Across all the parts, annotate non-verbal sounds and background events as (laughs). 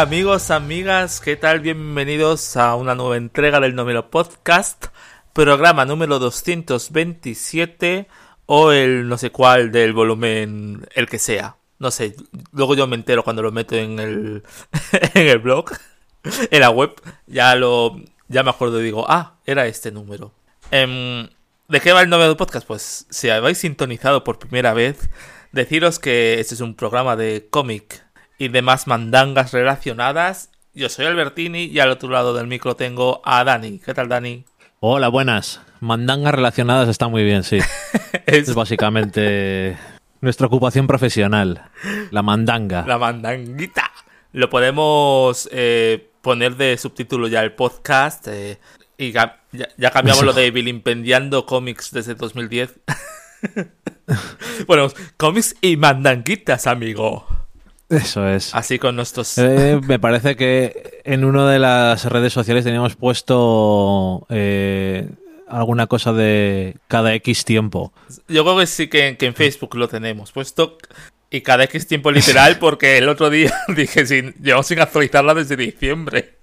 Amigos, amigas, ¿qué tal? Bienvenidos a una nueva entrega del Nomero Podcast, programa número 227 o el no sé cuál del volumen, el que sea. No sé, luego yo me entero cuando lo meto en el, (laughs) en el blog, en la web, ya lo, ya me acuerdo y digo, ah, era este número. Em, ¿De qué va el Nomero Podcast? Pues si habéis sintonizado por primera vez, deciros que este es un programa de cómic y demás mandangas relacionadas. Yo soy Albertini y al otro lado del micro tengo a Dani. ¿Qué tal, Dani? Hola, buenas. Mandangas relacionadas está muy bien, sí. (laughs) es... básicamente nuestra ocupación profesional. La mandanga. La mandanguita. Lo podemos eh, poner de subtítulo ya el podcast. Eh, y ya, ya cambiamos lo de Bilimpendiando cómics desde 2010. (laughs) bueno, cómics y mandanguitas, amigo. Eso es. Así con nuestros. Eh, me parece que en una de las redes sociales teníamos puesto eh, alguna cosa de cada X tiempo. Yo creo que sí que, en Facebook lo tenemos puesto. Y cada X tiempo literal, (laughs) porque el otro día (laughs) dije, sin, llevamos sin actualizarla desde diciembre.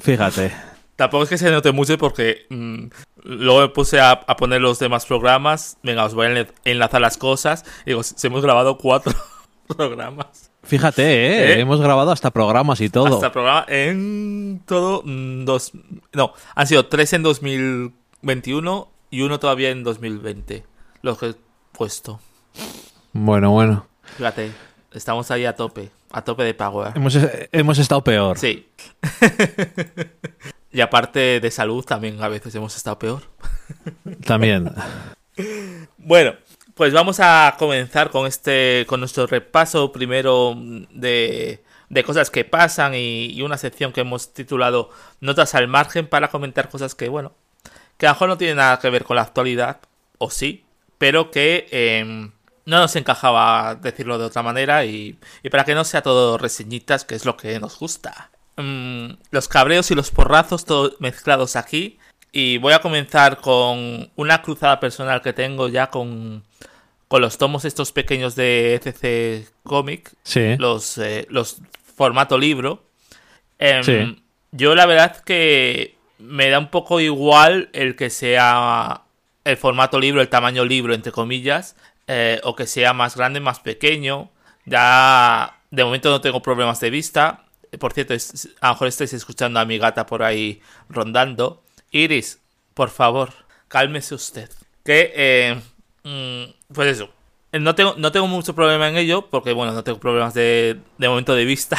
Fíjate. Tampoco es que se note mucho porque mm, luego me puse a, a, poner los demás programas. Venga, os voy a enlazar las cosas. Y digo, si hemos grabado cuatro (laughs) programas. Fíjate, ¿eh? ¿eh? hemos grabado hasta programas y todo. Hasta programas en todo. Mm, dos, no, han sido tres en 2021 y uno todavía en 2020. Lo que he puesto. Bueno, bueno. Fíjate, estamos ahí a tope. A tope de power. Hemos, hemos estado peor. Sí. (laughs) y aparte de salud, también a veces hemos estado peor. También. (laughs) bueno, pues vamos a comenzar con este, con nuestro repaso primero de, de cosas que pasan y, una sección que hemos titulado Notas al margen para comentar cosas que, bueno, que a lo mejor no tienen nada que ver con la actualidad, o sí, pero que em, no nos encajaba decirlo de otra manera y, y, para que no sea todo reseñitas, que es lo que nos gusta. Mm, los cabreos y los porrazos todos mezclados aquí. Y voy a comenzar con una cruzada personal que tengo ya con con los tomos estos pequeños de ECC Comic, sí. los, eh, los formato libro. Eh, Yo la verdad que me da un poco igual el que sea el formato libro, el tamaño libro, entre comillas, eh, o que sea más grande, más pequeño. Ya de momento no tengo problemas de vista. Por cierto, a lo mejor estáis escuchando a mi gata por ahí rondando. Iris, por favor, cálmese usted. Que eh, Mm, pues eso. Eh, no tengo, no tengo mucho problema en ello, porque bueno, no tengo problemas de, de momento de vista.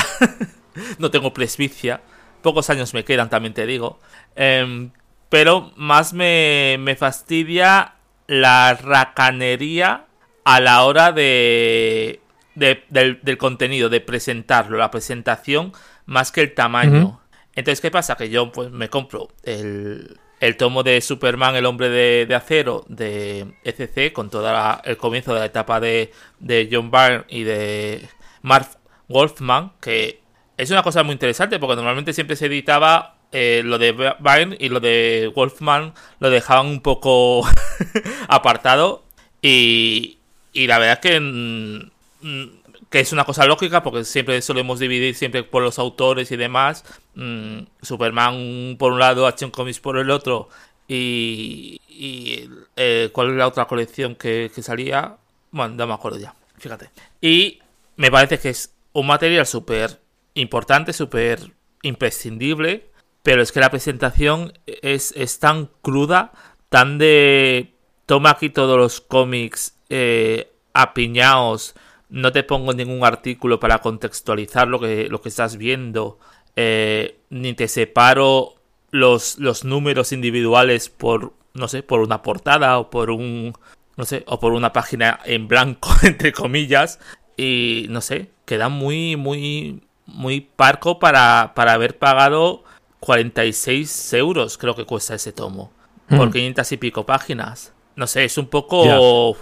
(laughs) no tengo presbicia. Pocos años me quedan, también te digo. Em, pero más me, me fastidia la racanería a la hora de, de del, del, contenido, de presentarlo, la presentación, más que el tamaño. Entonces, ¿qué pasa? Que yo pues me compro el, el tomo de Superman, el hombre de, acero de ECC, con todo el comienzo de la etapa de, de John Byrne y de Mark Wolfman, que es una cosa muy interesante porque normalmente siempre se editaba eh, lo de Byrne y lo de Wolfman lo dejaban un poco (laughs) apartado y, y la verdad que mm, que es una cosa lógica porque siempre solemos dividir siempre por los autores y demás. Mm, Superman por un lado, Action Comics por el otro y, y eh, cuál es la otra colección que, salía. Bueno, no me acuerdo ya, fíjate. Y me parece que es un material súper importante, súper imprescindible, pero es que la presentación es, es tan cruda, tan de... Toma aquí todos los cómics eh, apiñados no te pongo ningún artículo para contextualizar lo que, lo que estás viendo, eh, ni te separo los, los números individuales por, no sé, por una portada o por un, no sé, o por una página en blanco, (laughs) entre comillas, y no sé, queda muy, muy, muy parco para, para haber pagado 46 euros, creo que cuesta ese tomo, por 500 hmm. y pico páginas. No sé, es un poco...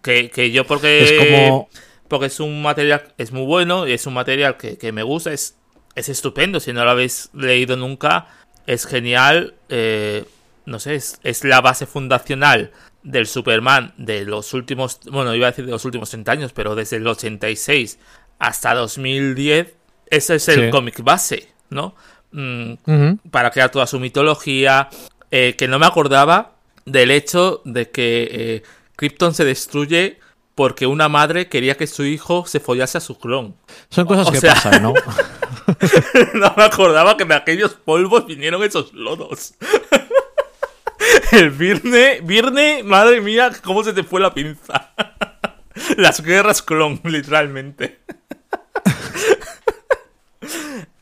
que, que yo porque... Es como porque es un material, es muy bueno es un material que, me gusta, es, es estupendo, si no lo habéis leído nunca, es genial, eh, no sé, es, es, la base fundacional del Superman de los últimos, bueno, iba a decir de los últimos 30 años, pero desde el 86 hasta 2010 ese es el cómic base, ¿no? Mm, para crear toda su mitología, eh, que no me acordaba del hecho de que eh, Krypton se destruye porque una madre quería que su hijo se follase a su clon. Son cosas que pasan, ¿no? (laughs) (laughs) no me acordaba que de aquellos polvos vinieron esos lodos. (laughs) El Virne, Virne, madre mía, cómo se te fue la pinza. (laughs) Las guerras clon, literalmente.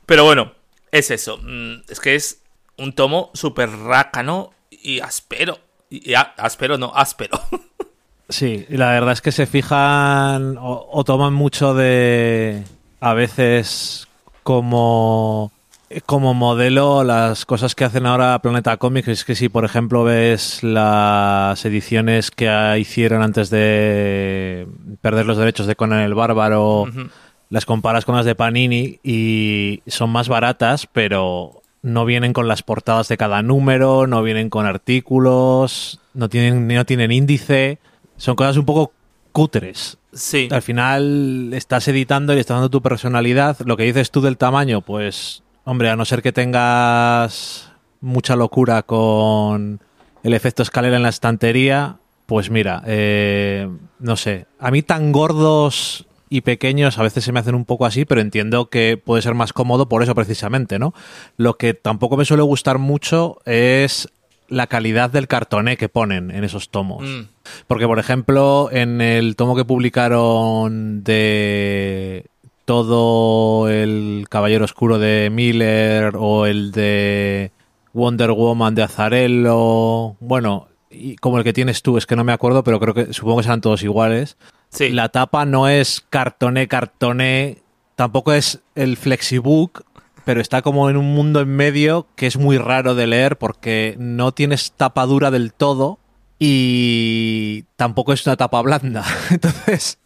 Pero bueno, es eso. Mm, es que es un tomo súper rácano y áspero. Y, áspero, no, áspero. Sí, y la verdad es que se fijan o, toman mucho de a veces como como modelo las cosas que hacen ahora Planeta Comics es que si por ejemplo ves las ediciones que hicieron antes de perder los derechos de Conan el Bárbaro las comparas con las de Panini y son más baratas pero no vienen con las portadas de cada número no vienen con artículos no tienen no tienen índice son cosas un poco cutres. Sí. Al final estás editando y estás dando tu personalidad. Lo que dices tú del tamaño, pues, hombre, a no ser que tengas mucha locura con el efecto escalera en la estantería, pues mira, eh, no sé. A mí tan gordos y pequeños a veces se me hacen un poco así, pero entiendo que puede ser más cómodo por eso precisamente, ¿no? Lo que tampoco me suele gustar mucho es la calidad del cartoné que ponen en esos tomos. Mm. Porque, por ejemplo, en el tomo que publicaron de todo el Caballero Oscuro de Miller o el de Wonder Woman de Azarello, bueno, y como el que tienes tú, es que no me acuerdo, pero creo que supongo que serán todos iguales. Sí. La tapa no es cartoné, cartoné, tampoco es el flexibook, pero está como en un mundo en medio que es muy raro de leer porque no tienes tapa dura del todo y tampoco es una tapa blanda. (laughs) Entonces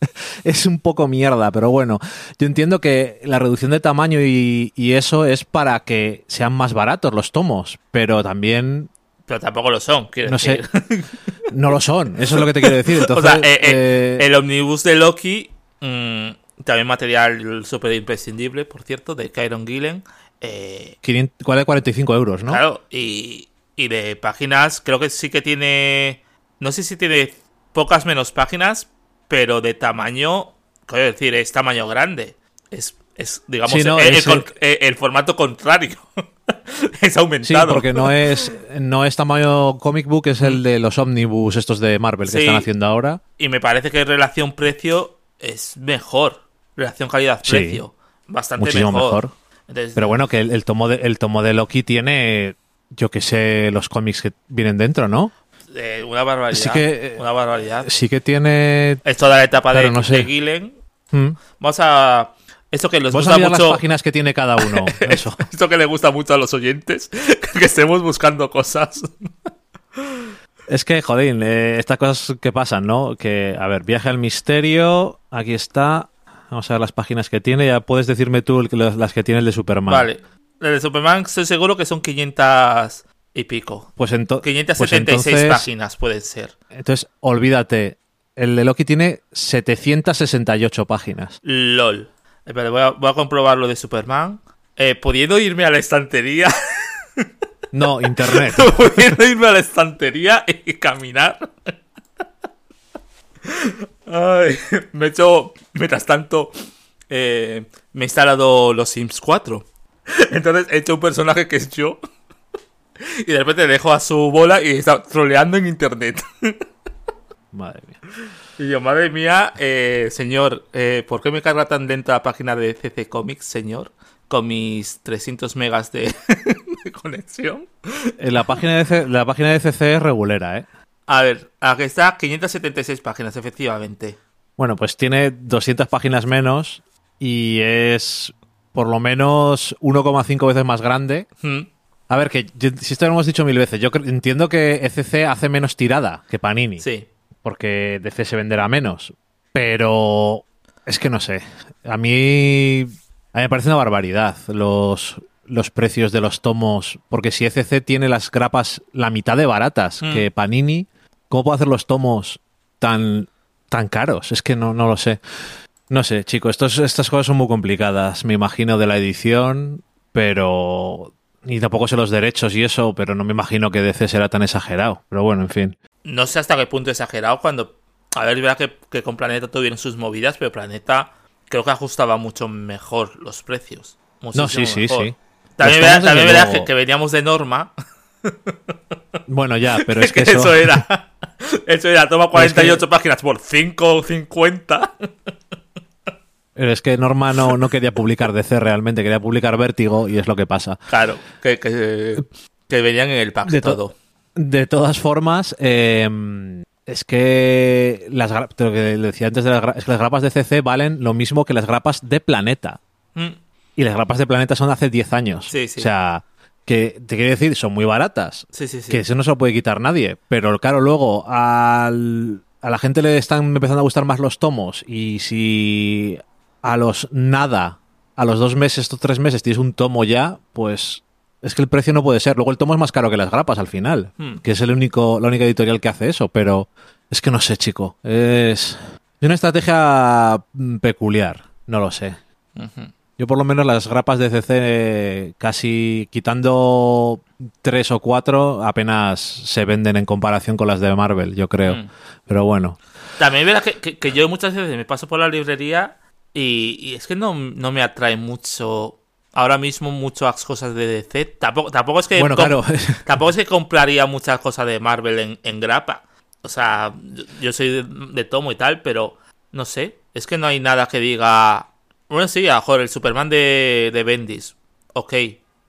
es un poco mierda, pero bueno, yo entiendo que la reducción de tamaño y, eso es para que sean más baratos los tomos, pero también... Pero tampoco lo son, quiero no decir. sé. No lo son, eso es lo que te quiero decir. Entonces, (laughs) o sea, eh, eh, el omnibus de Loki... Mm, también material súper imprescindible, por cierto, de Kyron Gillen. Eh, 45 euros, ¿no? Claro, y, y de páginas, creo que sí que tiene. No sé si tiene pocas menos páginas, pero de tamaño. Quiero decir, es tamaño grande. Es, es digamos, el, formato contrario. (laughs) es aumentado. Sí, porque no es, no es tamaño comic book, es el de los omnibus estos de Marvel que están haciendo ahora. Y me parece que relación precio es mejor relación calidad-precio. bastante mejor. Pero bueno, que el, tomo de, el tomo de Loki tiene, yo que sé, los cómics que vienen dentro, ¿no? Eh, una barbaridad. Sí que, una barbaridad. Sí que tiene. Es toda la etapa de, no Gillen. Mm. Vamos a. Esto que les Vamos gusta a mucho. las páginas que tiene cada uno. (laughs) Eso. Esto que le gusta mucho a los oyentes. (laughs) que estemos buscando cosas. Es que, joder, eh, estas cosas que pasan, ¿no? Que, a ver, viaje al misterio, aquí está. Vamos a ver las páginas que tiene. Ya puedes decirme tú las que tiene el de Superman. Vale. El de Superman estoy seguro que son 500 y pico. Pues, entonces 576 pues páginas pueden ser. Entonces, olvídate. El de Loki tiene 768 páginas. LOL. voy a, voy a comprobar lo de Superman. Eh, pudiendo irme a la estantería. (laughs) No, internet. (laughs) pudiendo irme a la estantería y caminar. Ay, (laughs) me he hecho, mientras tanto, eh, me he instalado los Sims 4. (laughs) Entonces he hecho un personaje que es yo. (laughs) Y de repente dejo a su bola y está troleando en internet. Madre mía. Y yo, madre mía, eh, señor, eh, ¿por qué me carga tan lenta la página de CC Comics, señor? Con mis 300 megas de, conexión. La página, de la página de CC es regulera, ¿eh? A ver, aquí está 576 páginas, efectivamente. Bueno, pues tiene 200 páginas menos y es por lo menos 1,5 veces más grande. Hmm. A ver, que si esto lo hemos dicho mil veces, yo entiendo que ECC hace menos tirada que Panini. Sí. Porque DC se venderá menos. Pero es que no sé. A mí, a mí me parece una barbaridad los, los precios de los tomos. Porque si ECC tiene las grapas la mitad de baratas hmm. que Panini, ¿Cómo puedo hacer los tomos tan, tan caros? Es que no, no lo sé. No sé, chicos, estas cosas son muy complicadas, me imagino, de la edición, pero... Y tampoco sé los derechos y eso, pero no me imagino que DC será tan exagerado. Pero bueno, en fin. No sé hasta qué punto exagerado cuando... A ver, es verdad que, con Planeta tuvieron sus movidas, pero Planeta creo que ajustaba mucho mejor los precios. No, sí, sí, sí. También, verás, que, veníamos de norma. Bueno, ya, pero (laughs) es que, eso... era. (laughs) Eso era, toma 48 páginas por 5,50. Pero es que Norma no, no, quería publicar DC realmente, quería publicar Vértigo y es lo que pasa. Claro, que, que, venían en el pack de todo. De todas formas, em, es que las lo que decía antes de las, es que las grapas de CC valen lo mismo que las grapas de Planeta. Mm. Y las grapas de Planeta son de hace 10 años. Sí, sí. O sea, que te quiero decir, son muy baratas. Sí, sí, sí. Que eso no se lo puede quitar nadie. Pero claro, luego al, a la gente le están empezando a gustar más los tomos. Y si a los nada, a los dos meses o tres meses tienes un tomo ya, pues es que el precio no puede ser. Luego el tomo es más caro que las grapas al final, hmm. que es el único, la única editorial que hace eso, pero es que no sé, chico. Es una estrategia mm, peculiar, no lo sé. Yo por lo menos las grapas de CC casi quitando tres o cuatro apenas se venden en comparación con las de Marvel, yo creo. Hmm. Pero bueno. También verás que, que, yo muchas veces me paso por la librería y, es que no, me atrae mucho ahora mismo muchas cosas de DC. Tampoco, tampoco es que bueno, claro. (laughs) tampoco es que compraría muchas cosas de Marvel en, grapa. O sea, yo, soy de, tomo y tal, pero no sé. Es que no hay nada que diga. Bueno, sí, a el Superman de, de Bendis. Ok.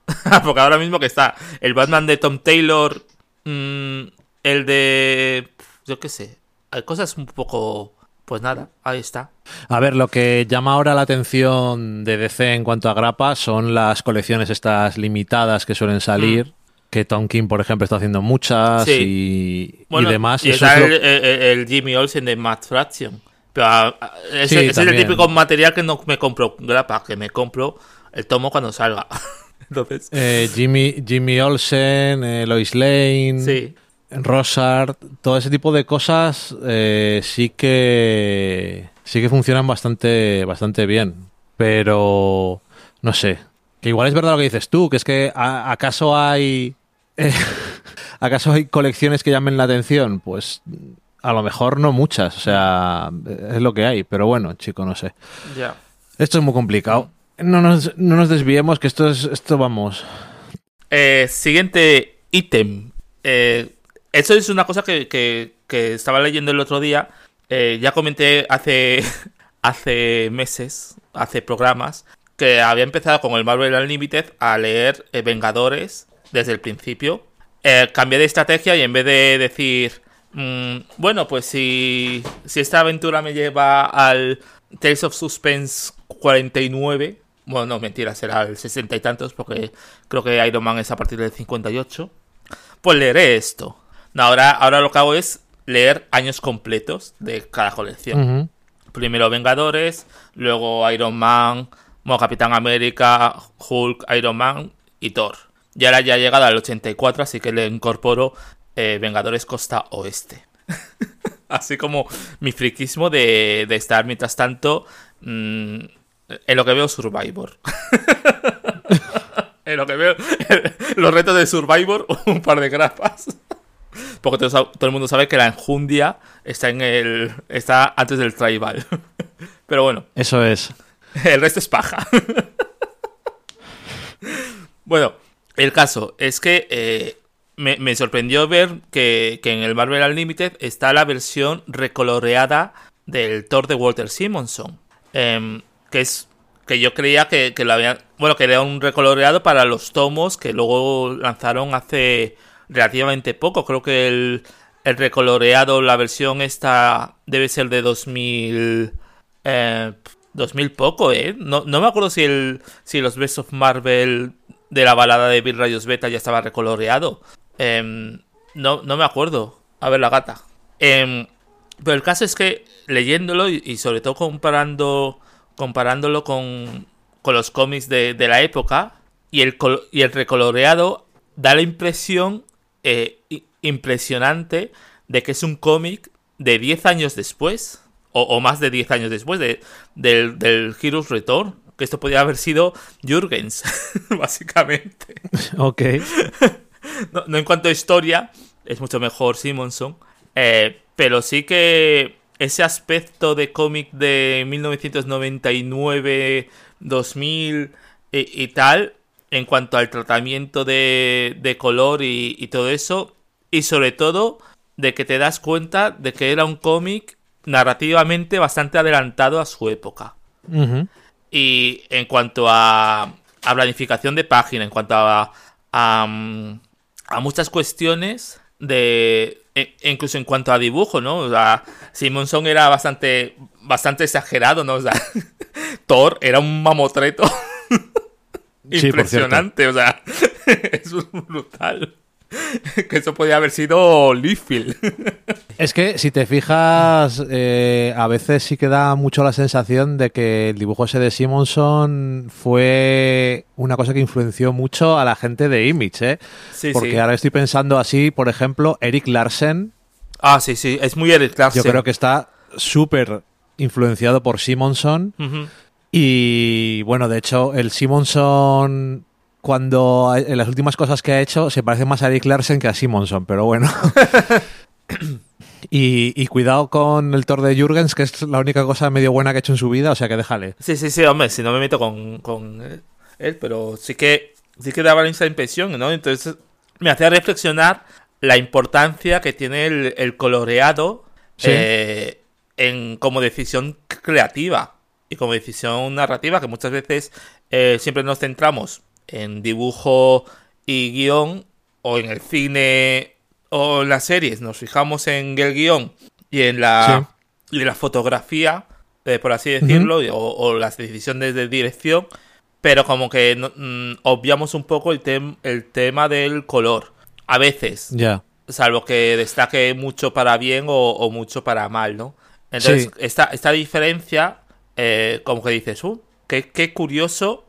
(laughs) Porque ahora mismo que está el Batman de Tom Taylor. Mm, el de. Yo qué sé. Hay cosas un poco pues nada, ahí está. A ver, lo que llama ahora la atención de DC en cuanto a grapa son las colecciones estas limitadas que suelen salir. Mm. Que Tom King, por ejemplo, está haciendo muchas y, demás. Y está el, Jimmy Olsen de Mad Fraction. Pero ah, ah, ese, es el típico material que no me compro grapa, que me compro el tomo cuando salga. (laughs) Entonces. Eh, Jimmy, Jimmy Olsen, eh, Lois Lane. Sí. Rosart, todo ese tipo de cosas eh, sí que sí que funcionan bastante bastante bien, pero no sé, que igual es verdad lo que dices tú, que es que acaso hay (laughs) acaso hay colecciones que llamen la atención, pues a lo mejor no muchas, o sea, es lo que hay, pero bueno, chico, no sé. Ya. Esto es muy complicado. No nos, no nos desviemos, que esto es esto vamos. Eh, siguiente ítem. Eh, eso es una cosa que, estaba leyendo el otro día. Eh, ya comenté hace, (laughs) hace meses, hace programas, que había empezado con el Marvel Unlimited a leer eh, Vengadores desde el principio. Cambié de estrategia y en vez de decir, mm, bueno, pues si, si esta aventura me lleva al Tales of Suspense 49, bueno, no, mentira, será el 60 y tantos, porque creo que Iron Man es a partir del 58, pues leeré esto ahora, ahora lo que hago es leer años completos de cada colección. Primero Vengadores, luego Iron Man, bueno, Capitán América, Hulk, Iron Man y Thor. Y ahora ya he llegado al 84, así que le incorporo eh, Vengadores Costa Oeste. (laughs) así como mi friquismo de, estar mientras tanto mm, en lo que veo Survivor. (laughs) en lo que veo (laughs) los retos de Survivor, un par de grapas. Porque todo, el mundo sabe que la enjundia está en el. está antes del tribal. Pero bueno. Eso es. El resto es paja. bueno, el caso es que eh, me, sorprendió ver que, en el Marvel Unlimited está la versión recoloreada del Thor de Walter Simonson. Em, que es. Que yo creía que, que lo habían. Bueno, que era un recoloreado para los tomos que luego lanzaron hace relativamente poco. Creo que el, el recoloreado, la versión esta debe ser de 2000... Eh, 2000 poco, ¿eh? No, no, me acuerdo si, el, si los Best of Marvel de la balada de Bill Rayos Beta ya estaba recoloreado. Em, no, no me acuerdo. A ver la gata. Em, pero el caso es que leyéndolo y, sobre todo comparando comparándolo con, con los cómics de, de la época y el, y el recoloreado da la impresión eh, impresionante de que es un cómic de 10 años después o, más de 10 años después de, del, del Heroes Return. Que esto podría haber sido Jürgens, (laughs) básicamente. Ok. (laughs) (laughs) no, en cuanto a historia, es mucho mejor Simonson. Eh, pero sí que ese aspecto de cómic de 1999, 2000 y, tal, en cuanto al tratamiento de, color y, todo eso, y sobre todo de que te das cuenta de que era un cómic narrativamente bastante adelantado a su época. Y en cuanto a, a, planificación de página, en cuanto a, a, a muchas cuestiones de, e, incluso en cuanto a dibujo, ¿no? O sea, Simonson era bastante, bastante exagerado, ¿no? O sea, (laughs) Thor era un mamotreto (laughs) impresionante, o sea, (laughs) es brutal. (laughs) que eso podía haber sido Liefeld. (laughs) es que si te fijas, eh, a veces sí que da mucho la sensación de que el dibujo ese de Simonson fue una cosa que influenció mucho a la gente de Image, ¿eh? Sí, Porque ahora estoy pensando así, por ejemplo, Eric Larsen. Ah, sí, sí, es muy Eric Larsen. Yo creo que está súper influenciado por Simonson. Y bueno, de hecho, el Simonson cuando en las últimas cosas que ha hecho se parece más a Eric Larsen que a Simonson, pero bueno. (laughs) y, cuidado con el Thor de Jürgens, que es la única cosa medio buena que ha hecho en su vida, o sea que déjale. Sí, sí, sí, hombre, si no me meto con, él, pero sí que, sí que daba esa impresión, ¿no? Entonces me hacía reflexionar la importancia que tiene el, coloreado eh, en, como decisión creativa y como decisión narrativa, que muchas veces eh, siempre nos centramos en dibujo y guion, o en el cine o en las series, nos fijamos en el guion y en la, y la fotografía, eh, por así decirlo, o, las decisiones de dirección, pero como que mm, obviamos un poco el, el tema del color. A veces. Ya. Salvo que destaque mucho para bien o, mucho para mal, ¿no? Entonces, esta, esta diferencia, eh, como que dices, uh, qué, qué curioso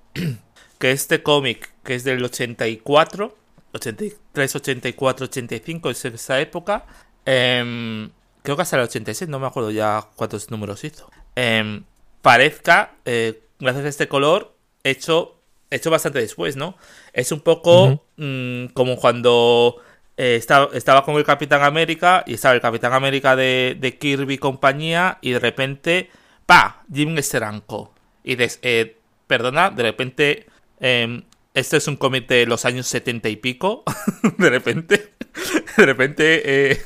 que este cómic, que es del 84, 83, 84, 85, es esa época, em, creo que hasta el 86, no me acuerdo ya cuántos números hizo, em, parezca, eh, gracias a este color, hecho, hecho bastante después, ¿no? Es un poco mm, como cuando... Eh, estaba, estaba, con el Capitán América y estaba el Capitán América de, de Kirby y compañía y de repente, ¡pa! Jim Steranko. Y dices, eh, perdona, de repente eh, este es un cómic de los años 70 y pico. (laughs) de repente. De repente eh,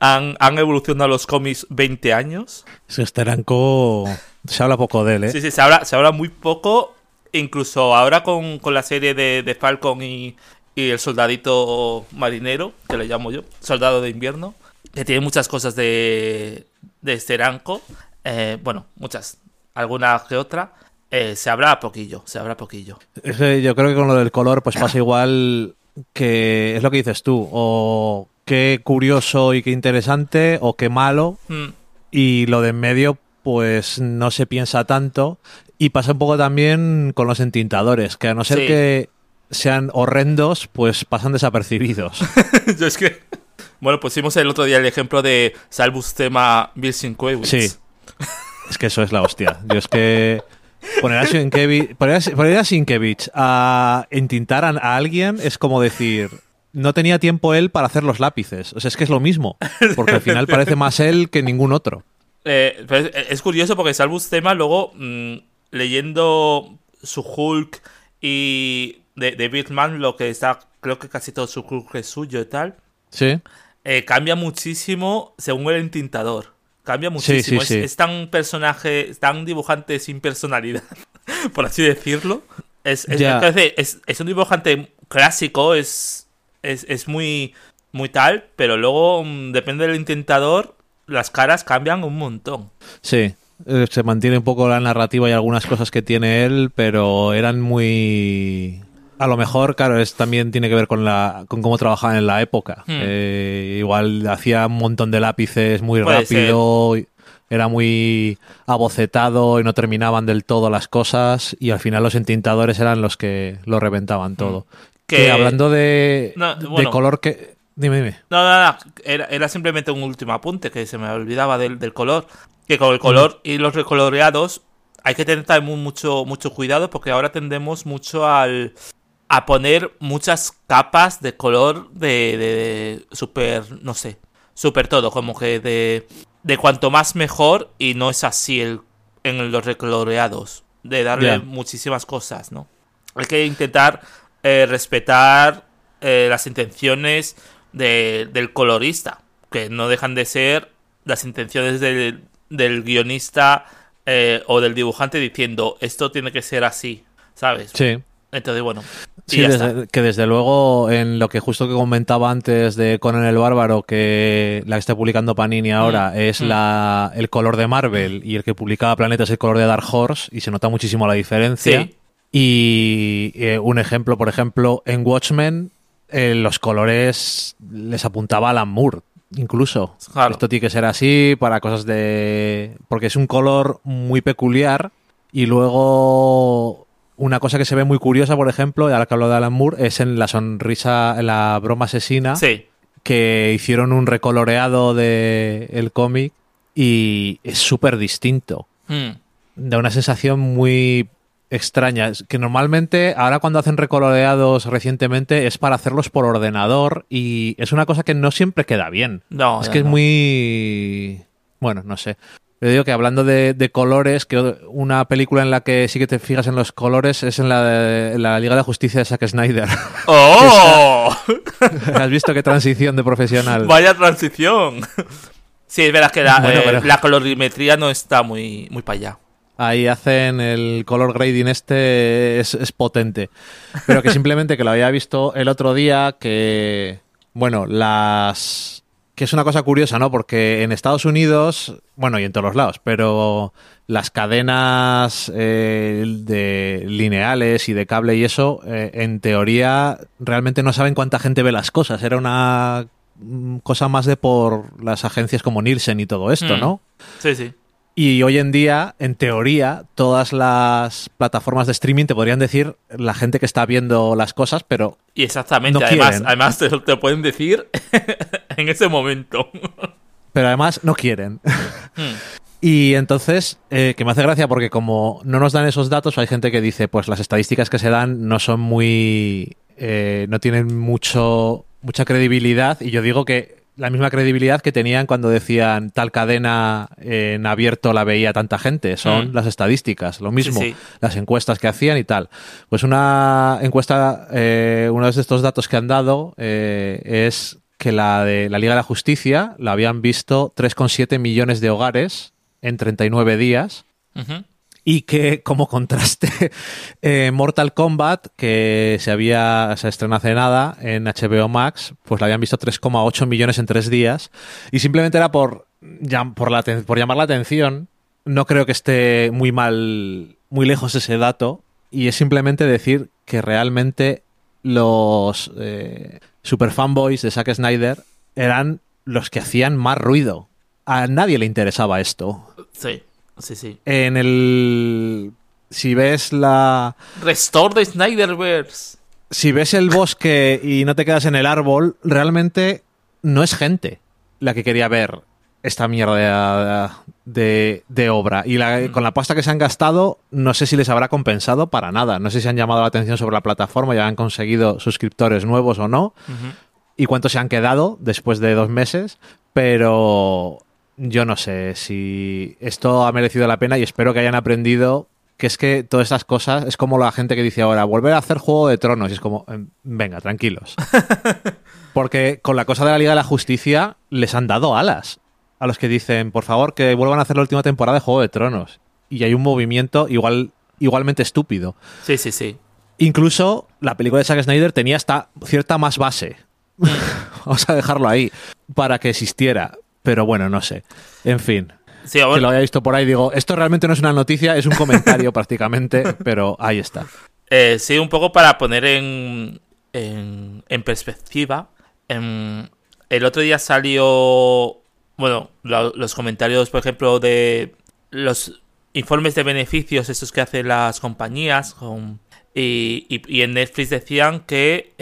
han, evolucionado los cómics 20 años. Se Steranko. Se habla poco de él, ¿eh? Sí, sí, se habla, se habla muy poco. Incluso ahora con, la serie de, Falcon y, el soldadito marinero, que le llamo yo, soldado de invierno, que tiene muchas cosas de, de Steranko. Eh, bueno, muchas. Alguna que otra. Eh, se habla poquillo, se habla poquillo. Yo creo que con lo del color pues pasa (laughs) igual que es lo que dices tú, o qué curioso y qué interesante, o qué malo, hmm. y lo de en medio pues no se piensa tanto, y pasa un poco también con los entintadores, que a no ser que sean horrendos, pues pasan desapercibidos. (laughs) Yo es que... Bueno, pusimos el otro día el ejemplo de Salvus Tema Bill Sí. Es que eso es la hostia. Yo es que Poner a Sienkiewicz, poner a, entintar a, alguien es como decir, no tenía tiempo él para hacer los lápices. O sea, es que es lo mismo, porque al final parece más él que ningún otro. Eh, es curioso porque Salvus Tema luego, mm, leyendo su Hulk y de, de Bitman, lo que está, creo que casi todo su Hulk es suyo y tal. Sí. Eh, cambia muchísimo según el entintador. Cambia muchísimo. Es, tan personaje, tan dibujante sin personalidad, (laughs) por así decirlo. Es, es, un dibujante clásico, es, es, muy, muy tal, pero luego, mm, depende del intentador, las caras cambian un montón. Sí, eh, se mantiene un poco la narrativa y algunas cosas que tiene él, pero eran muy a lo mejor, claro, es, también tiene que ver con, la, con cómo trabajaban en la época. Hmm. Eh, igual hacía un montón de lápices muy rápido, era muy abocetado y no terminaban del todo las cosas y al final los entintadores eran los que lo reventaban todo. Hmm. Que, hablando de, color que... Dime, dime. No, no, no. Era, era simplemente un último apunte que se me olvidaba del, del color. Que con el color y los recoloreados hay que tener también mucho, mucho cuidado porque ahora tendemos mucho al a poner muchas capas de color de, de, super, no sé, super todo, como que de, de cuanto más mejor y no es así el, en los recoloreados, de darle muchísimas cosas, ¿no? Hay que intentar eh, respetar eh, las intenciones de- del colorista, que no dejan de ser las intenciones del, del guionista eh, o del dibujante diciendo esto tiene que ser así, ¿sabes? Sí. Entonces, bueno, Sí, desde- que desde luego en lo que justo que comentaba antes de Conan el Bárbaro, que la que está publicando Panini ahora es mm. la, el color de Marvel y el que publicaba Planeta es el color de Dark Horse y se nota muchísimo la diferencia. Sí. Y eh, un ejemplo, por ejemplo, en Watchmen eh, los colores les apuntaba Alan Moore, incluso. Claro. Esto tiene que ser así para cosas de... porque es un color muy peculiar y luego una cosa que se ve muy curiosa, por ejemplo, ahora que hablo de Alan Moore, es en la sonrisa, en la broma asesina, Sí, que hicieron un recoloreado de el cómic y es súper distinto Mm. da una sensación muy extraña. Es Que normalmente, ahora cuando hacen recoloreados recientemente, es para hacerlos por ordenador y es una cosa que no siempre queda bien. No, es no, que es muy. Bueno, no sé. Yo digo que hablando de, de colores, que una película en la que sí que te fijas en los colores es en la, de- en la Liga de Justicia de Zack Snyder. (laughs) ¡Oh! (laughs) ¿Has visto qué transición de profesional? Vaya transición. Sí, es verdad que la, Bueno, eh, pero- la colorimetría no está muy, muy para allá. Ahí hacen el color grading este, es, es potente. Pero que simplemente que lo había visto el otro día, que, bueno, las... que es una cosa curiosa, ¿no? Porque en Estados Unidos, bueno, y en todos los lados, pero las cadenas eh, de lineales y de cable y eso, eh, en teoría, realmente no saben cuánta gente ve las cosas. Era una mm, cosa más de por las agencias como Nielsen y todo esto, Mm. ¿no? Sí, sí. Y hoy en día, en teoría, todas las plataformas de streaming te podrían decir la gente que está viendo las cosas, pero Y exactamente, No además, quieren. además te, te lo pueden decir (laughs) en ese momento. pero además no quieren. Hmm. Y entonces, eh, que me hace gracia porque como no nos dan esos datos, hay gente que dice, pues las estadísticas que se dan no son muy... eh, no tienen mucho mucha credibilidad y yo digo que la misma credibilidad que tenían cuando decían tal cadena en abierto la veía tanta gente, son Mm. las estadísticas, lo mismo, sí. las encuestas que hacían y tal. Pues una encuesta, eh, uno de estos datos que han dado eh, es que la de la Liga de la Justicia la habían visto 3,7 millones de hogares en 39 días Ujú. Y que como contraste (laughs) eh, Mortal Kombat que se había se estrenó hace nada en HBO Max pues la habían visto 3,8 millones en tres días. Y simplemente era por por, la, por llamar la atención. No creo que esté muy mal muy lejos ese dato. Y es simplemente decir que realmente los eh, super fanboys de Zack Snyder eran los que hacían más ruido. A nadie le interesaba esto. Sí, sí, sí. en el si ves la Restore the Snyderverse. si ves el bosque y no te quedas en el árbol, realmente no es gente la que quería ver esta mierda de, de obra. Y la- con la pasta que se han gastado, no sé si les habrá compensado para nada. No sé si han llamado la atención sobre la plataforma y han conseguido suscriptores nuevos o no. Y cuántos se han quedado después de dos meses. Pero yo no sé si esto ha merecido la pena y espero que hayan aprendido que es que todas estas cosas es como la gente que dice ahora, volver a hacer Juego de Tronos. Y es como, em, venga, tranquilos. (laughs) Porque con la cosa de la Liga de la Justicia les han dado alas a los que dicen, por favor, que vuelvan a hacer la última temporada de Juego de Tronos. Y hay un movimiento igual, igualmente estúpido. Sí, sí, sí. Incluso la película de Zack Snyder tenía hasta cierta más base. (laughs) Vamos a dejarlo ahí para que existiera. Pero bueno, no sé. En fin, Sí, que lo haya visto por ahí, digo, esto realmente no es una noticia, es un comentario (laughs) prácticamente, pero ahí está. eh, sí, un poco para poner en, en, en perspectiva. em, el otro día salió, bueno, lo- los comentarios, por ejemplo, de los informes de beneficios, estos que hacen las compañías, con- y, y- y en Netflix decían que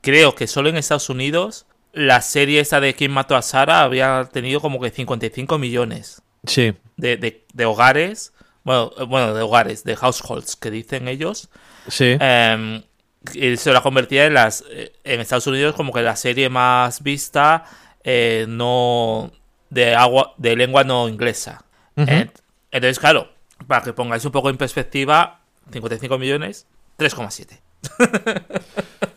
creo que solo en Estados Unidos la serie esa de Quién mató a Sara había tenido como que 55 millones Sí. de, de- de hogares, bueno, bueno, de hogares, de households que dicen ellos, Sí. eh, y se la convertía en las eh, en Estados Unidos como que la serie más vista eh, no de agua de lengua no inglesa. Eh, entonces, claro, para que pongáis un poco en perspectiva, 55 millones, 3,7. (laughs)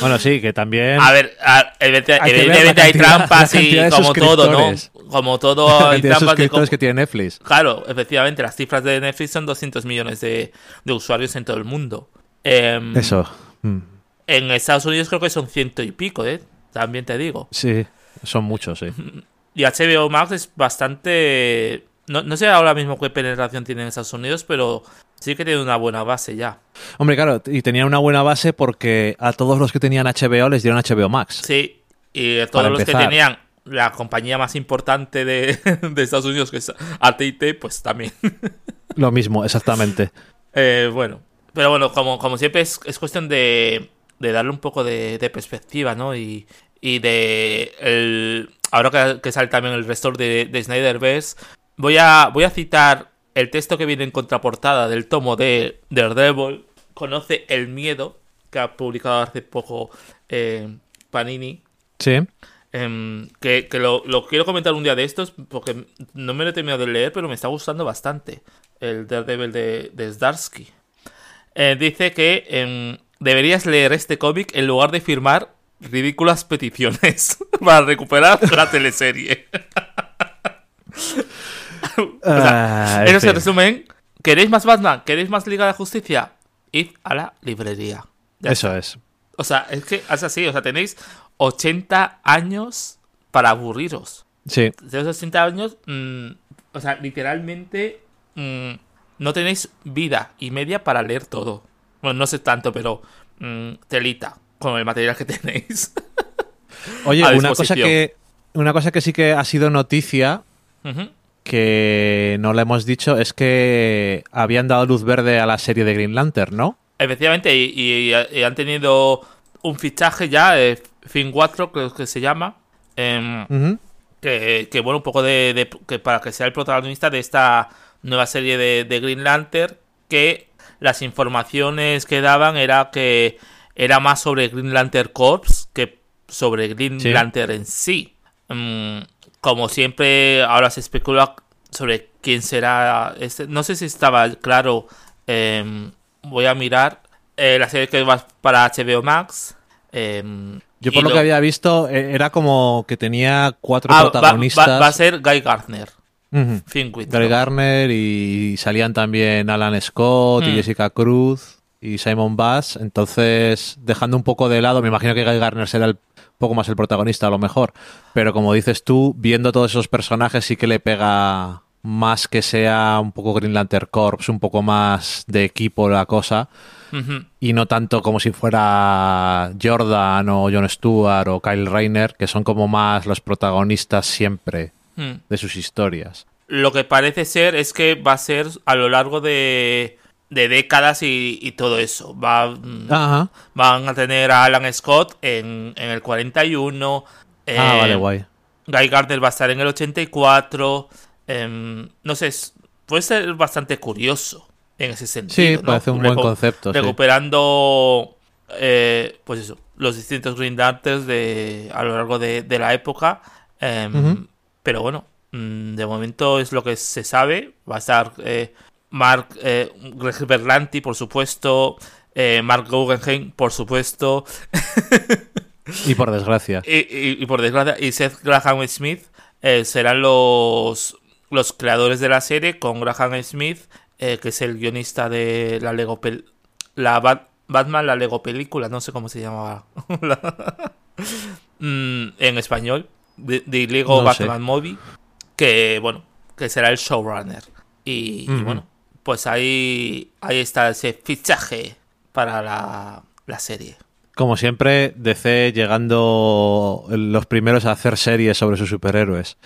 Bueno, sí, que también. A ver, a- evidentemente hay trampas y de como todo, ¿no? Como todo la hay de trampas de suscriptores cómo- que tiene Netflix. Claro, efectivamente, las cifras de Netflix son 200 millones de, de usuarios en todo el mundo. Em, Eso. Mm. En Estados Unidos creo que son ciento y pico, ¿eh? También te digo. Sí, son muchos, sí. (laughs) Y HBO Max es bastante... No, no sé ahora mismo qué penetración tiene en Estados Unidos, pero sí que tiene una buena base ya. Hombre, claro, y tenía una buena base porque a todos los que tenían HBO les dieron HBO Max. Sí, y todos Para los empezar. que tenían la compañía más importante de, (laughs) de Estados Unidos, que es AT&T, pues también. (laughs) Lo mismo, exactamente. Eh, bueno, pero bueno, como, como siempre es, es cuestión de, de darle un poco de, de perspectiva, ¿no? Y, y de... El, ahora que, que sale también el restore de, de Snyderverse, voy a, voy a citar el texto que viene en contraportada del tomo de Daredevil, Conoce el miedo, que ha publicado hace poco eh, Panini. Sí. Em, que que lo, lo quiero comentar un día de estos porque no me lo he terminado de leer, pero me está gustando bastante. El Daredevil de, de Zdarsky. Eh, dice que em, deberías leer este cómic en lugar de firmar ridículas peticiones (laughs) para recuperar la teleserie. (laughs) En Eso se fin. resumen. ¿Queréis más Batman? ¿Queréis más Liga de Justicia? Id a la librería. Ya Eso es. o sea, es que es así, o sea, tenéis 80 años para aburriros. Sí. De esos 80 años, mm, o sea, literalmente mm, no tenéis vida y media para leer todo. Bueno, no sé tanto, pero mm, telita con el material que (laughs) tenéis. Oye, una cosa que una cosa que sí que ha sido noticia Ujú. Que no le hemos dicho es que habían dado luz verde a la serie de Green Lantern, ¿no? Efectivamente, y, y- y han tenido un fichaje ya, Fin 4 creo que se llama. em, que, que, bueno, un poco de, de- que para que sea el protagonista de esta nueva serie de, de Green Lantern, que las informaciones que daban era que era más sobre Green Lantern Corps que sobre Green Sí. Lantern en sí. Mm, como siempre, ahora se especula sobre quién será este. No sé si estaba claro. em, voy a mirar eh, la serie que va para HBO Max. em, Yo por lo lo- que había visto eh, era como que tenía cuatro Ah, protagonistas. va- va a ser Guy Gardner. Wittrock. Gary Garner y salían también Alan Scott y Hmm. Jessica Cruz y Simon Bass. Entonces, dejando un poco de lado, me imagino que Guy Garner será el poco más el protagonista a lo mejor. Pero como dices tú, viendo todos esos personajes sí que le pega más que sea un poco Green Lantern Corps, un poco más de equipo la cosa. Y no tanto como si fuera Jordan o Jon Stewart o Kyle Rayner, que son como más los protagonistas siempre Hmm. de sus historias. Lo que parece ser es que va a ser a lo largo de, de décadas y, y todo eso. Va, mm, Ajá. Van a tener a Alan Scott en, en el 41. Ah, eh, vale, guay. Guy Gardner va a estar en el 84. em, no sé, puede ser bastante curioso en ese sentido. Sí, ¿no? parece un buen concepto. sí. recuperando eh, pues eso los distintos Green Lanterns de a lo largo de, de la época Em, pero bueno mm, de momento es lo que se sabe va a estar eh, Mark eh, Greg Berlanti por supuesto eh, Mark Guggenheim por supuesto. Y por desgracia. (laughs) y, y- y por desgracia. Y Seth Graham Smith eh, serán los los creadores de la serie con Graham Smith eh, que es el guionista de la Lego pel- la Bat- Batman la Lego película no sé cómo se llamaba. La- (laughs) Mm, en español de, de Lego No sé. Batman Movie que bueno que será el showrunner. Y, bueno pues ahí ahí está ese fichaje para la, la serie Como siempre, DC llegando los primeros a hacer series sobre sus superhéroes.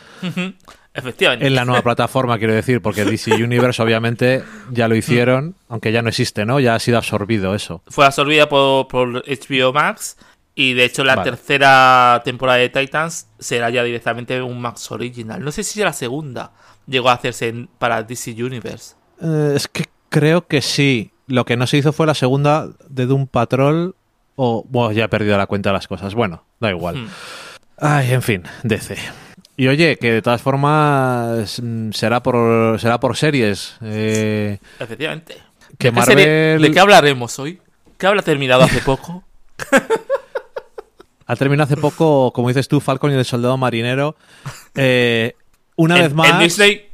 Efectivamente En la nueva plataforma, quiero decir, porque DC (laughs) Universe obviamente ya lo hicieron, aunque ya no existe, ¿no? Ya ha sido absorbido eso. fue absorbida por, por HBO Max Y de hecho, la tercera temporada de Titans será ya directamente un Max Original. No sé si la segunda llegó a hacerse para DC Universe. Eh, es que creo que sí. Lo que no se hizo fue la segunda de Doom Patrol. O. Bueno, ya he perdido la cuenta de las cosas. Bueno, da igual. Hmm. Ay, en fin, DC. Y oye, que de todas formas mm, será por será por series. Eh, Efectivamente. ¿De qué hablaremos hoy? ¿Qué habla terminado hace poco? (laughs) ha terminado hace poco, como dices tú, Falcon y el Soldado Marinero. Eh, una vez más. En Disney.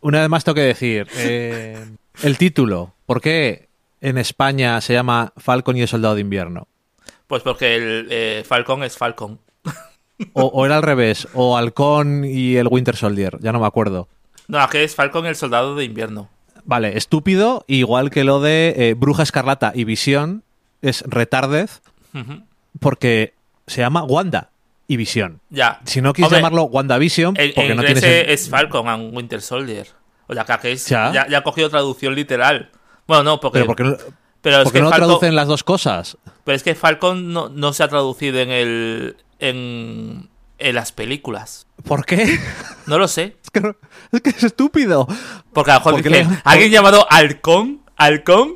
Una vez más tengo que decir. Eh, el título. ¿Por qué en España se llama Falcon y el Soldado de Invierno? Pues porque el Falcon es Falcon. O, era al revés, o Halcón y el Winter Soldier, ya no me acuerdo. No, que es Falcon el Soldado de Invierno. Vale, estúpido, igual que lo de eh, Bruja Escarlata y Visión, es retardez, porque se llama Wanda y Visión. Ya. Si no quieres llamarlo WandaVision, porque no tienes... es Falcon and Winter Soldier. O sea, que es, ¿Ya? Ya, ha cogido traducción literal. Bueno, no, porque... Pero porque no, pero es que no traducen las dos cosas. Pero es que Falcon no, no se ha traducido en el, en, las películas. ¿Por qué? No lo sé. (laughs) Es que, es, estúpido. Porque a lo mejor ¿alguien llamado Halcón? ¿Halcón?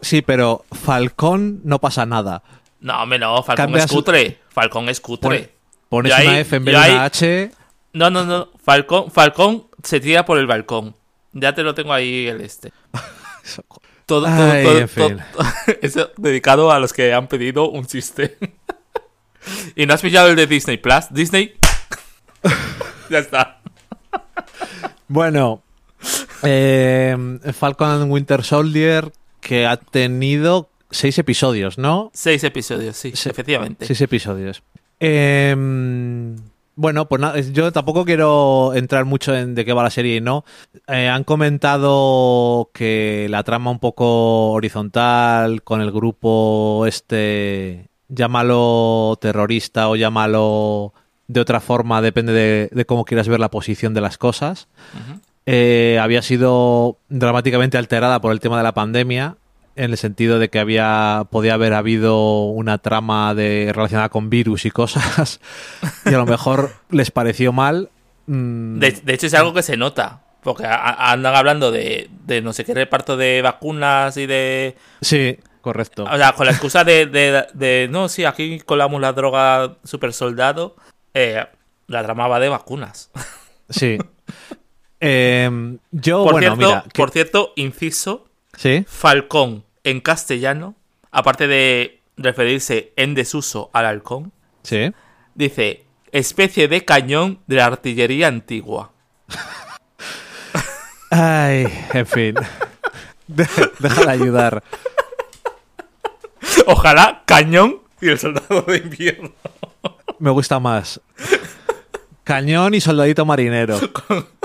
Sí, pero Falcón no pasa nada. No, hombre, no, Falcón es cutre. Falcón es cutre. Pones una F en vez de una H. No, no, no. Falcón, Falcón se tira por el balcón. Ya te lo tengo ahí el este. (laughs) todo, todo, todo, (laughs) eso dedicado a los que han pedido un chiste. (laughs) ¿Y no has pillado el de Disney Plus? Disney. ya está. Bueno, eh, Falcon and Winter Soldier, que ha tenido seis episodios, ¿no? Seis episodios, sí, efectivamente. Seis episodios. Em, bueno, pues nada, yo tampoco quiero entrar mucho en de qué va la serie y no. Eh, han comentado que la trama un poco horizontal con el grupo este llámalo terrorista o llámalo de otra forma, depende de, cómo quieras ver la posición de las cosas. Eh, había sido dramáticamente alterada por el tema de la pandemia, en el sentido de que había podía haber habido una trama de relacionada con virus y cosas, (laughs) y a lo mejor les pareció mal. Mm. De, hecho, es algo que se nota. Porque andan hablando de, de no sé qué reparto de vacunas y de. Sí. Correcto. O sea, con la excusa de, de, no, sí, aquí colamos la droga super soldado, eh, la trama va de vacunas. Sí. (laughs) Em, yo, por bueno, cierto, mira. Por cierto, inciso. Sí. Falcón en castellano, aparte de referirse en desuso al halcón. Sí. Dice, especie de cañón de la artillería antigua. (laughs) Ay, en fin. (laughs) Déjala ayudar. Ojalá Cañón y el Soldado de Invierno. Me gusta más. Cañón y Soldadito Marinero. (laughs)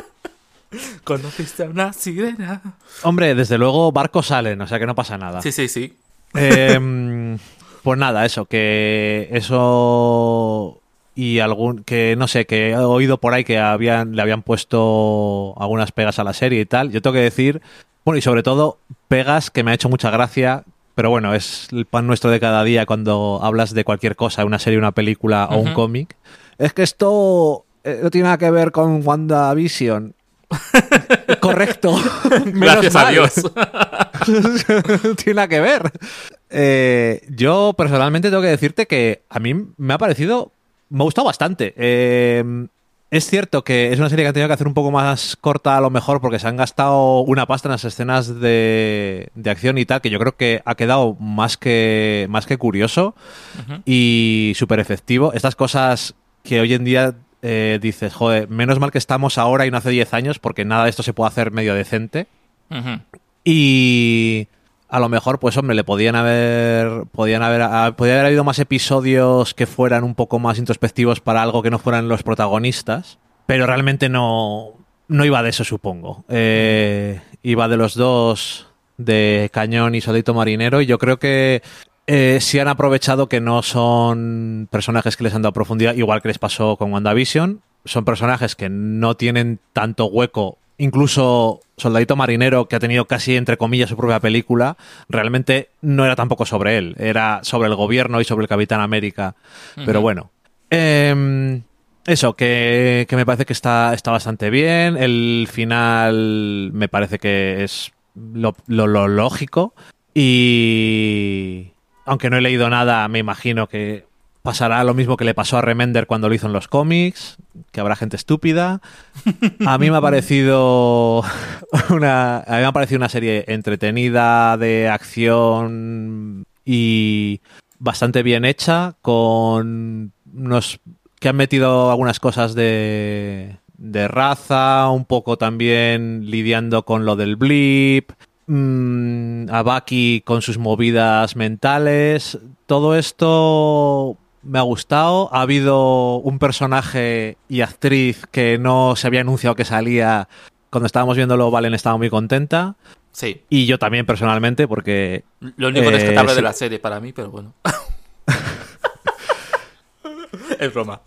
¿Conociste a una sirena? Hombre, desde luego barcos salen, o sea que no pasa nada. Sí, sí, sí. Em, pues nada, eso, que eso y algún que no sé, que he oído por ahí que habían le habían puesto algunas pegas a la serie y tal. Yo tengo que decir, bueno, y sobre todo pegas que me ha hecho mucha gracia pero bueno, es el pan nuestro de cada día cuando hablas de cualquier cosa, una serie, una película o un cómic. Es que esto eh, no tiene nada que ver con WandaVision. Correcto. (laughs) Gracias a Dios. (laughs) tiene nada que ver. Eh, yo personalmente tengo que decirte que a mí me ha parecido. Me ha gustado bastante. Eh, es cierto que es una serie que han tenido que hacer un poco más corta a lo mejor porque se han gastado una pasta en las escenas de, acción y tal, que yo creo que ha quedado más que, más que curioso y súper efectivo. Estas cosas que hoy en día eh, dices, joder, menos mal que estamos ahora y no hace 10 años porque nada de esto se puede hacer medio decente. Y a lo mejor, pues hombre, le podían haber, podían haber, podía haber habido más episodios que fueran un poco más introspectivos para algo que no fueran los protagonistas, pero realmente no, no iba de eso, supongo. Eh, iba de los dos, de Cañón y Soldito Marinero, y yo creo que eh, sí han aprovechado que no son personajes que les han dado profundidad, igual que les pasó con WandaVision. Son personajes que no tienen tanto hueco incluso Soldadito Marinero, que ha tenido casi entre comillas su propia película, realmente no era tampoco sobre él, era sobre el gobierno y sobre el Capitán América. Pero bueno. Em, eso, que, me parece que está, está bastante bien. El final me parece que es lo, lo lógico. Y aunque no he leído nada, me imagino que pasará lo mismo que le pasó a Remender cuando lo hizo en los cómics, que habrá gente estúpida. A mí me ha parecido (laughs) una, a mí me ha parecido una serie entretenida de acción y bastante bien hecha, con unos que han metido algunas cosas de, de raza, un poco también lidiando con lo del blip, mmm, a Bucky con sus movidas mentales. Todo esto me ha gustado. Ha habido un personaje y actriz que no se había anunciado que salía. Cuando estábamos viéndolo, Valen estaba muy contenta. Sí. Y yo también personalmente, porque. Lo único eh, rescatable de la serie para mí, pero bueno. (laughs) es broma.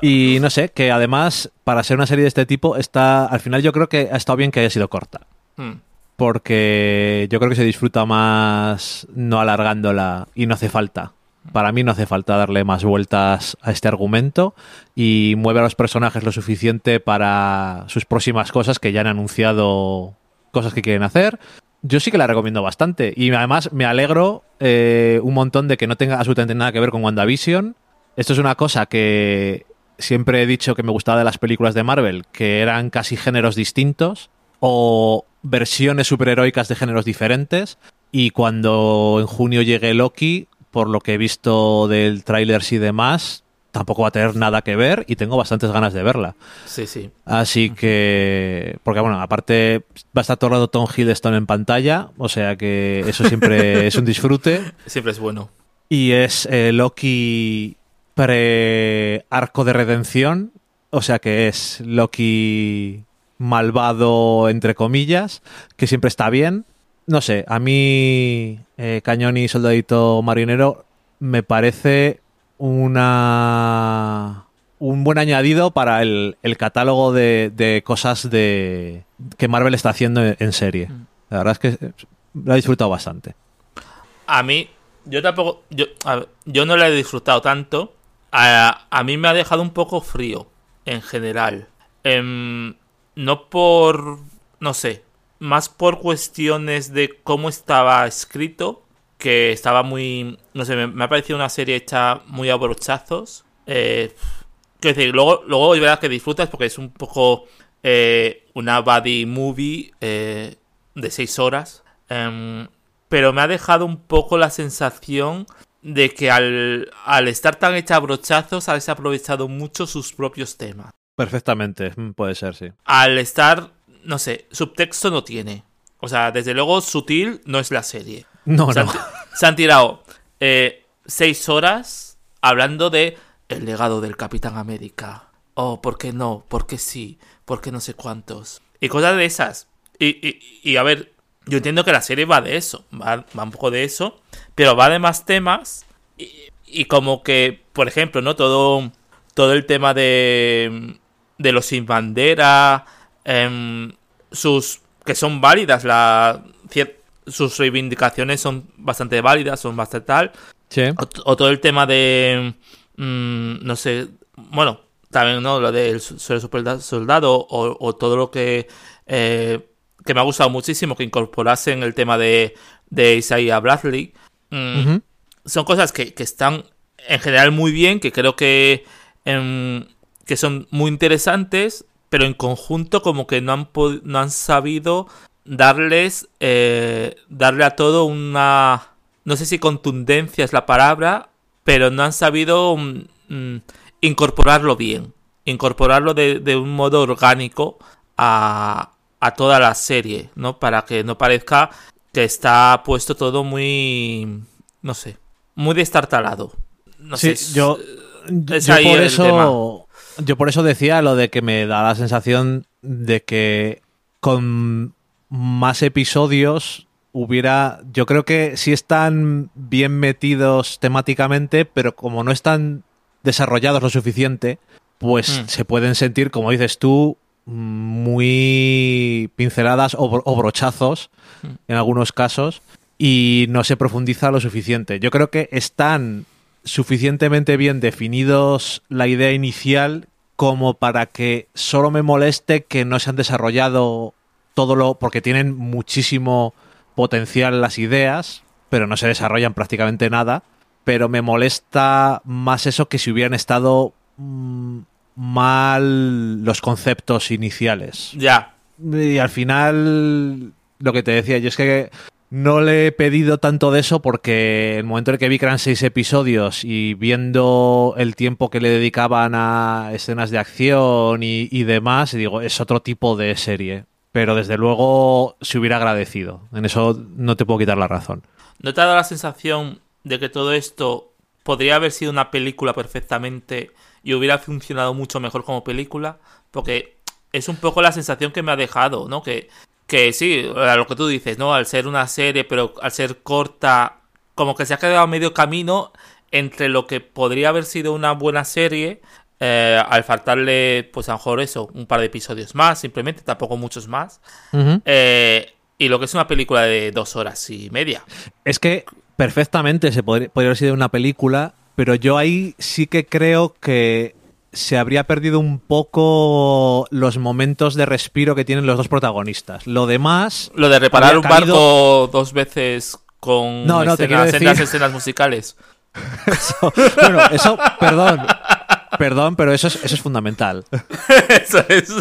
y no sé, que además, para ser una serie de este tipo, está. Al final yo creo que ha estado bien que haya sido corta. Hmm. Porque yo creo que se disfruta más no alargándola y no hace falta para mí no hace falta darle más vueltas a este argumento y mueve a los personajes lo suficiente para sus próximas cosas que ya han anunciado cosas que quieren hacer. Yo sí que la recomiendo bastante y además me alegro eh, un montón de que no tenga absolutamente nada que ver con WandaVision. Esto es una cosa que siempre he dicho que me gustaba de las películas de Marvel, que eran casi géneros distintos o versiones superheroicas de géneros diferentes. Y cuando en junio llegue Loki, por lo que he visto del tráiler y demás, tampoco va a tener nada que ver y tengo bastantes ganas de verla. Sí, sí. Así que, porque bueno, aparte va a estar todo el rato Tom Hiddleston en pantalla, o sea que eso siempre (laughs) es un disfrute. Siempre es bueno. Y es eh, Loki pre-arco de redención, o sea que es Loki malvado, entre comillas, que siempre está bien no sé, a mí eh, Cañón y Soldadito Marinero me parece una un buen añadido para el, catálogo de, cosas de que Marvel está haciendo en serie. Mm. La verdad es que lo he disfrutado bastante. A mí, yo tampoco, yo, yo no la he disfrutado tanto. A, a, mí me ha dejado un poco frío, en general. Em, no por, no sé, más por cuestiones de cómo estaba escrito, que estaba muy, no sé, me, ha parecido una serie hecha muy a brochazos. Eh, decir, luego, luego es verdad que disfrutas porque es un poco eh, una body movie eh, de seis horas. Em, pero me ha dejado un poco la sensación de que al, al estar tan hecha a brochazos, ha desaprovechado mucho sus propios temas. Perfectamente, puede ser, sí. Al estar no sé, subtexto no tiene. O sea, desde luego sutil no es la serie. No, no. (laughs) Se han tirado eh, seis horas hablando de el legado del Capitán América. Oh, ¿por qué no? ¿Por qué sí? ¿Por qué no sé cuántos? Y cosas de esas. Y, y, a ver, yo entiendo que la serie va de eso, va, va un poco de eso, pero va de más temas. Y, y, como que, por ejemplo, ¿no? Todo, todo el tema de, de los sin bandera, eh, sus que son válidas, la, sus reivindicaciones son bastante válidas, son bastante tal. O, todo el tema de, mm, no sé, bueno, también no lo del super soldado o, todo lo que eh, que me ha gustado muchísimo que incorporasen el tema de, de Isaiah Bradley. Mm, son cosas que, que, están en general muy bien, que creo que, em, que son muy interesantes pero en conjunto como que no han, no han sabido darles, eh, darle a todo una, no sé si contundencia es la palabra, pero no han sabido mm, mm, incorporarlo bien, incorporarlo de, un modo orgánico a, a toda la serie, ¿no? Para que no parezca que está puesto todo muy, no sé, muy destartalado. No sí, sé, yo, yo por eso yo por eso decía lo de que me da la sensación de que con más episodios hubiera. Yo creo que sí están bien metidos temáticamente, pero como no están desarrollados lo suficiente, pues mm. se pueden sentir, como dices tú, muy pinceladas o, brochazos hmm. en algunos casos y no se profundiza lo suficiente. Yo creo que están suficientemente bien definidos la idea inicial como para que solo me moleste que no se han desarrollado todo lo... porque tienen muchísimo potencial las ideas, pero no se desarrollan prácticamente nada. Pero me molesta más eso que si hubieran estado mm, mal los conceptos iniciales. Ya. Y al final, lo que te decía yo es que no le he pedido tanto de eso porque el momento en el que vi que eran seis episodios y viendo el tiempo que le dedicaban a escenas de acción y, demás, digo, es otro tipo de serie. Pero desde luego se hubiera agradecido. En eso no te puedo quitar la razón. ¿No te ha dado la sensación de que todo esto podría haber sido una película perfectamente y hubiera funcionado mucho mejor como película? Porque es un poco la sensación que me ha dejado, ¿no? Que que sí, a lo que tú dices, ¿no? Al ser una serie, pero al ser corta, como que se ha quedado a medio camino entre lo que podría haber sido una buena serie, eh, al faltarle, pues a lo mejor eso, un par de episodios más, simplemente, tampoco muchos más, eh, y lo que es una película de dos horas y media. Es que perfectamente se podría, podría haber sido una película, pero yo ahí sí que creo que se habría perdido un poco los momentos de respiro que tienen los dos protagonistas. Lo demás. Lo de reparar un barco dos veces con no, no, escenas, te escenas musicales. (laughs) eso, bueno, eso, perdón. Perdón, pero eso es, eso es fundamental. eso es.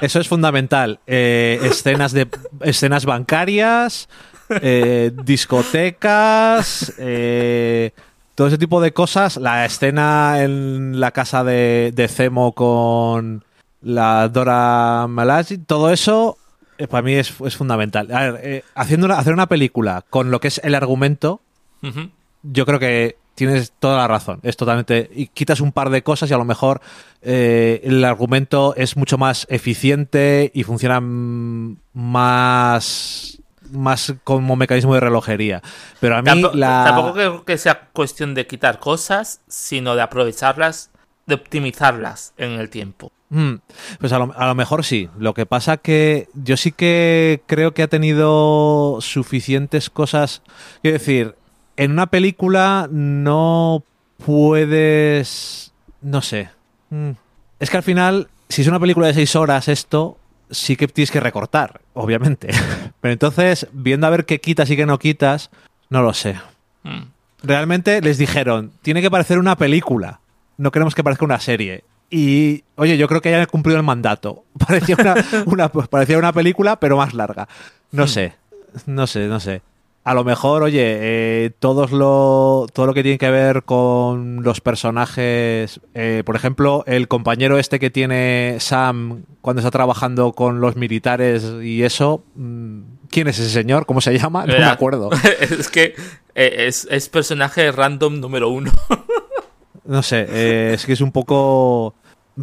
Eso es fundamental. Eh, escenas de escenas bancarias, eh, discotecas, eh, todo ese tipo de cosas, la escena en la casa de, de Zemo con la Dora Malaji, todo eso eh, para mí es, fundamental. A ver, eh, haciendo una, hacer una película con lo que es el argumento, yo creo que tienes toda la razón. Es totalmente. Y quitas un par de cosas y a lo mejor eh, el argumento es mucho más eficiente y funciona más más como mecanismo de relojería. Pero a mí la... Tampoco creo que sea cuestión de quitar cosas, sino de aprovecharlas, de optimizarlas en el tiempo. Mm, pues a lo, mejor sí. Lo que pasa que yo sí que creo que ha tenido suficientes cosas. Quiero decir, en una película no puedes... No sé. Mm. Es que al final, si es una película de seis horas esto, sí que tienes que recortar, obviamente. (laughs) Pero entonces, viendo a ver qué quitas y qué no quitas, no lo sé. Hmm. Realmente les dijeron, tiene que parecer una película. No queremos que parezca una serie. Y, oye, yo creo que hayan cumplido el mandato. (laughs) Parecía una, parecía una película, pero más larga. No hmm. sé, no sé, no sé a lo mejor, oye, eh, todos lo, todo lo que tiene que ver con los personajes, eh, por ejemplo, el compañero este que tiene Sam cuando está trabajando con los militares y eso, mm, ¿quién es ese señor? ¿Cómo se llama? No me acuerdo. (laughs) es que eh, es, personaje random número uno. no sé, es que es un poco...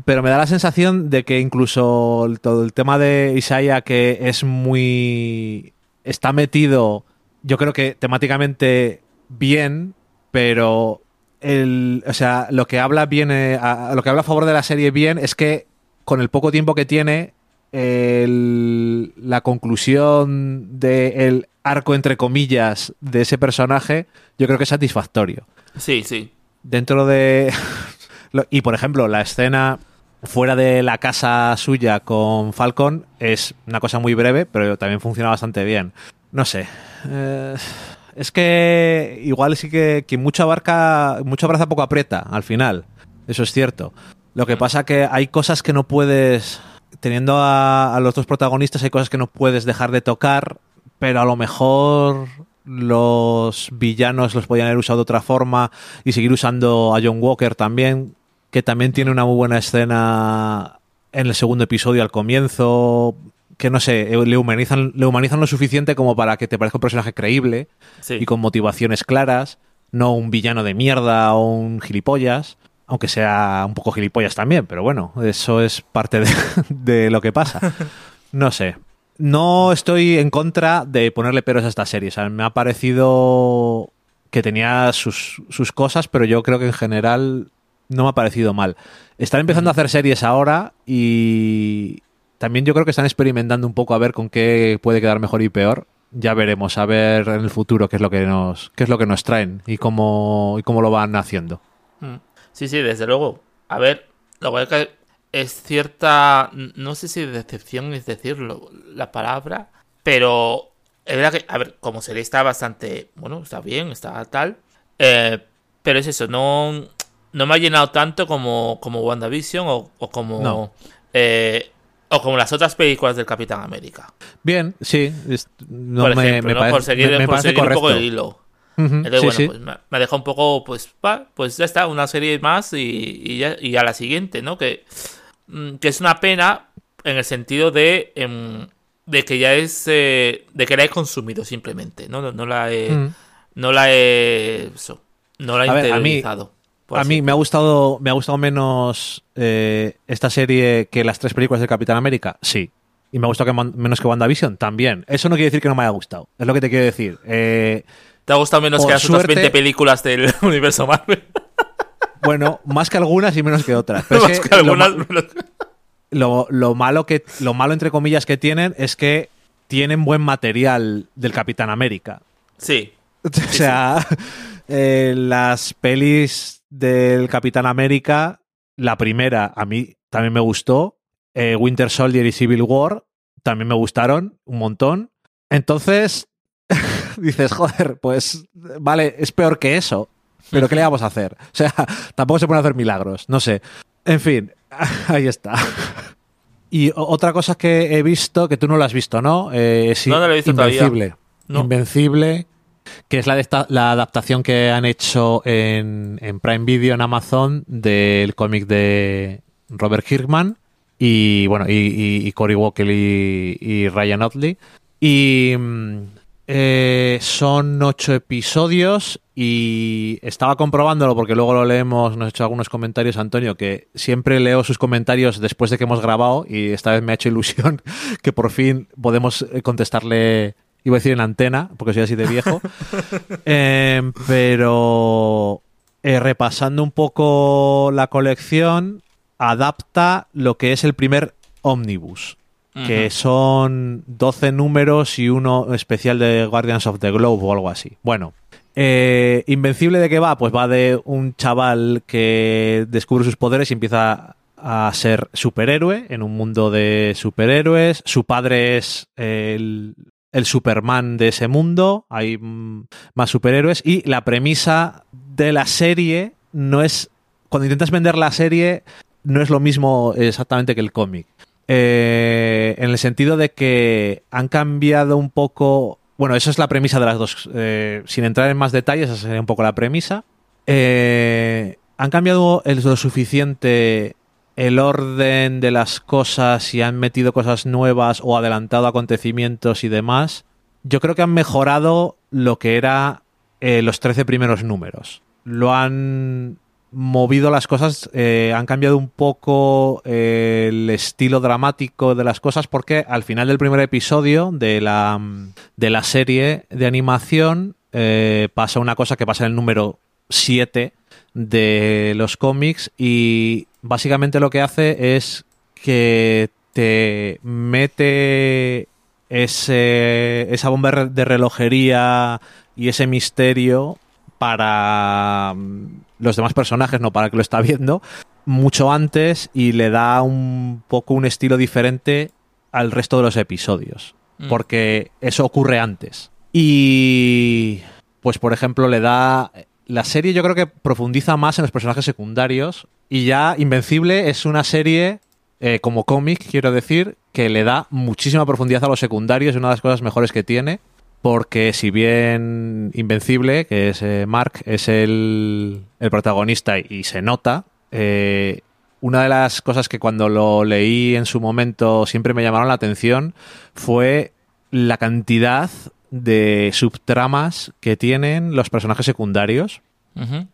Pero me da la sensación de que incluso todo el tema de Isaiah, que es muy... está metido yo creo que temáticamente bien, pero el, o sea, lo que habla viene a, lo que habla a favor de la serie bien es que con el poco tiempo que tiene la conclusión del arco entre comillas de ese personaje, yo creo que es satisfactorio. Sí, sí. Dentro de (laughs) y por ejemplo, la escena fuera de la casa suya con Falcon es una cosa muy breve, pero también funciona bastante bien. No sé. Eh, es que igual sí que quien mucho abarca, mucho abraza poco aprieta al final. Eso es cierto. Lo que pasa que hay cosas que no puedes, teniendo a, los dos protagonistas, hay cosas que no puedes dejar de tocar, pero a lo mejor los villanos los podían haber usado de otra forma y seguir usando a John Walker también, que también tiene una muy buena escena en el segundo episodio al comienzo que no sé, le humanizan, le humanizan lo suficiente como para que te parezca un personaje creíble y con motivaciones claras, no un villano de mierda o un gilipollas, aunque sea un poco gilipollas también, pero bueno, eso es parte de, (laughs) lo que pasa. No sé. No estoy en contra de ponerle peros a esta serie. me ha parecido que tenía sus, sus cosas, pero yo creo que en general no me ha parecido mal. Están empezando a hacer series ahora y también yo creo que están experimentando un poco a ver con qué puede quedar mejor y peor. Ya veremos, a ver en el futuro qué es lo que nos, qué es lo que nos traen y cómo, y cómo lo van haciendo. Mm. Sí, sí, desde luego. A ver, lo que es cierta, no sé si decepción es decirlo la palabra, pero es verdad que, a ver, como serie está bastante, bueno, está bien, está tal, eh, pero es eso, no, no me ha llenado tanto como, como WandaVision o, o como... Eh, o como las otras películas del Capitán América. Bien, sí. no por me, ejemplo, me, por seguir, un poco el hilo. Entonces, bueno, pues me, me deja un poco, pues, pues ya está, una serie más y, y, ya, y a la siguiente, ¿no? Que, mm, que es una pena en el sentido de, em, de que ya es, eh, de que la he consumido simplemente, ¿no? No, la he, no la he, eso, no la he interiorizado. A mí me ha gustado, me ha gustado menos eh, esta serie que las tres películas de Capitán América, sí. Y me ha gustado menos que WandaVision, también. Eso no quiere decir que no me haya gustado. Es lo que te quiero decir. Eh, ¿Te ha gustado menos que las otras 20 películas del (laughs) universo Marvel? Bueno, más que algunas y menos que otras. (laughs) más que, algunas, lo, lo, malo que, lo malo entre comillas que tienen es que tienen buen material del Capitán América. Sí. (laughs) O sea, eh, las pelis del Capitán América, la primera a mí también me gustó. Eh, Winter Soldier y Civil War también me gustaron un montón. Entonces, (laughs) dices, joder, pues vale, es peor que eso. Pero ¿qué le vamos a hacer? O sea, (laughs) tampoco se pueden hacer milagros, no sé. En fin, (laughs) ahí está. Y otra cosa que he visto, que tú no lo has visto, ¿no? Eh, no, lo he visto Invencible. Invencible, que es la, adaptación que han hecho en, Prime Video en Amazon del cómic de Robert Kirkman y bueno y, Cory Walker y, Ryan Otley. Y mm, eh, son ocho episodios y estaba comprobándolo porque luego lo leemos, nos ha hecho algunos comentarios Antonio, que siempre leo sus comentarios después de que hemos grabado y esta vez me ha hecho ilusión (laughs) que por fin podemos eh, contestarle Iba a decir en antena, porque soy así de viejo. (laughs) Em, pero eh, repasando un poco la colección, adapta lo que es el primer ómnibus, que son 12 números y uno especial de Guardians of the Globe o algo así. Bueno, eh, Invencible de qué va? Pues va de un chaval que descubre sus poderes y empieza a ser superhéroe en un mundo de superhéroes. Su padre es el el Superman de ese mundo, hay más superhéroes y la premisa de la serie no es, cuando intentas vender la serie, no es lo mismo exactamente que el cómic. Eh, en el sentido de que han cambiado un poco, bueno, esa es la premisa de las dos, eh, sin entrar en más detalles, esa sería un poco la premisa. Eh, han cambiado lo suficiente el orden de las cosas y han metido cosas nuevas o adelantado acontecimientos y demás, yo creo que han mejorado lo que era eh, los 13 primeros números. Lo han movido las cosas, eh, han cambiado un poco eh, el estilo dramático de las cosas porque al final del primer episodio de la, de la serie de animación pasa una cosa que pasa en el número 7 de los cómics y básicamente lo que hace es que te mete ese, esa bomba de relojería y ese misterio para mm, los demás personajes, no para el que lo está viendo, mucho antes y le da un poco un estilo diferente al resto de los episodios. Mm. Porque eso ocurre antes. Y pues por ejemplo le da la serie yo creo que profundiza más en los personajes secundarios y ya Invencible es una serie eh, como cómic, quiero decir, que le da muchísima profundidad a los secundarios, es una de las cosas mejores que tiene, porque si bien Invencible, que es eh, Mark, es el, protagonista y, se nota, eh, una de las cosas que cuando lo leí en su momento siempre me llamaron la atención fue la cantidad de subtramas que tienen los personajes secundarios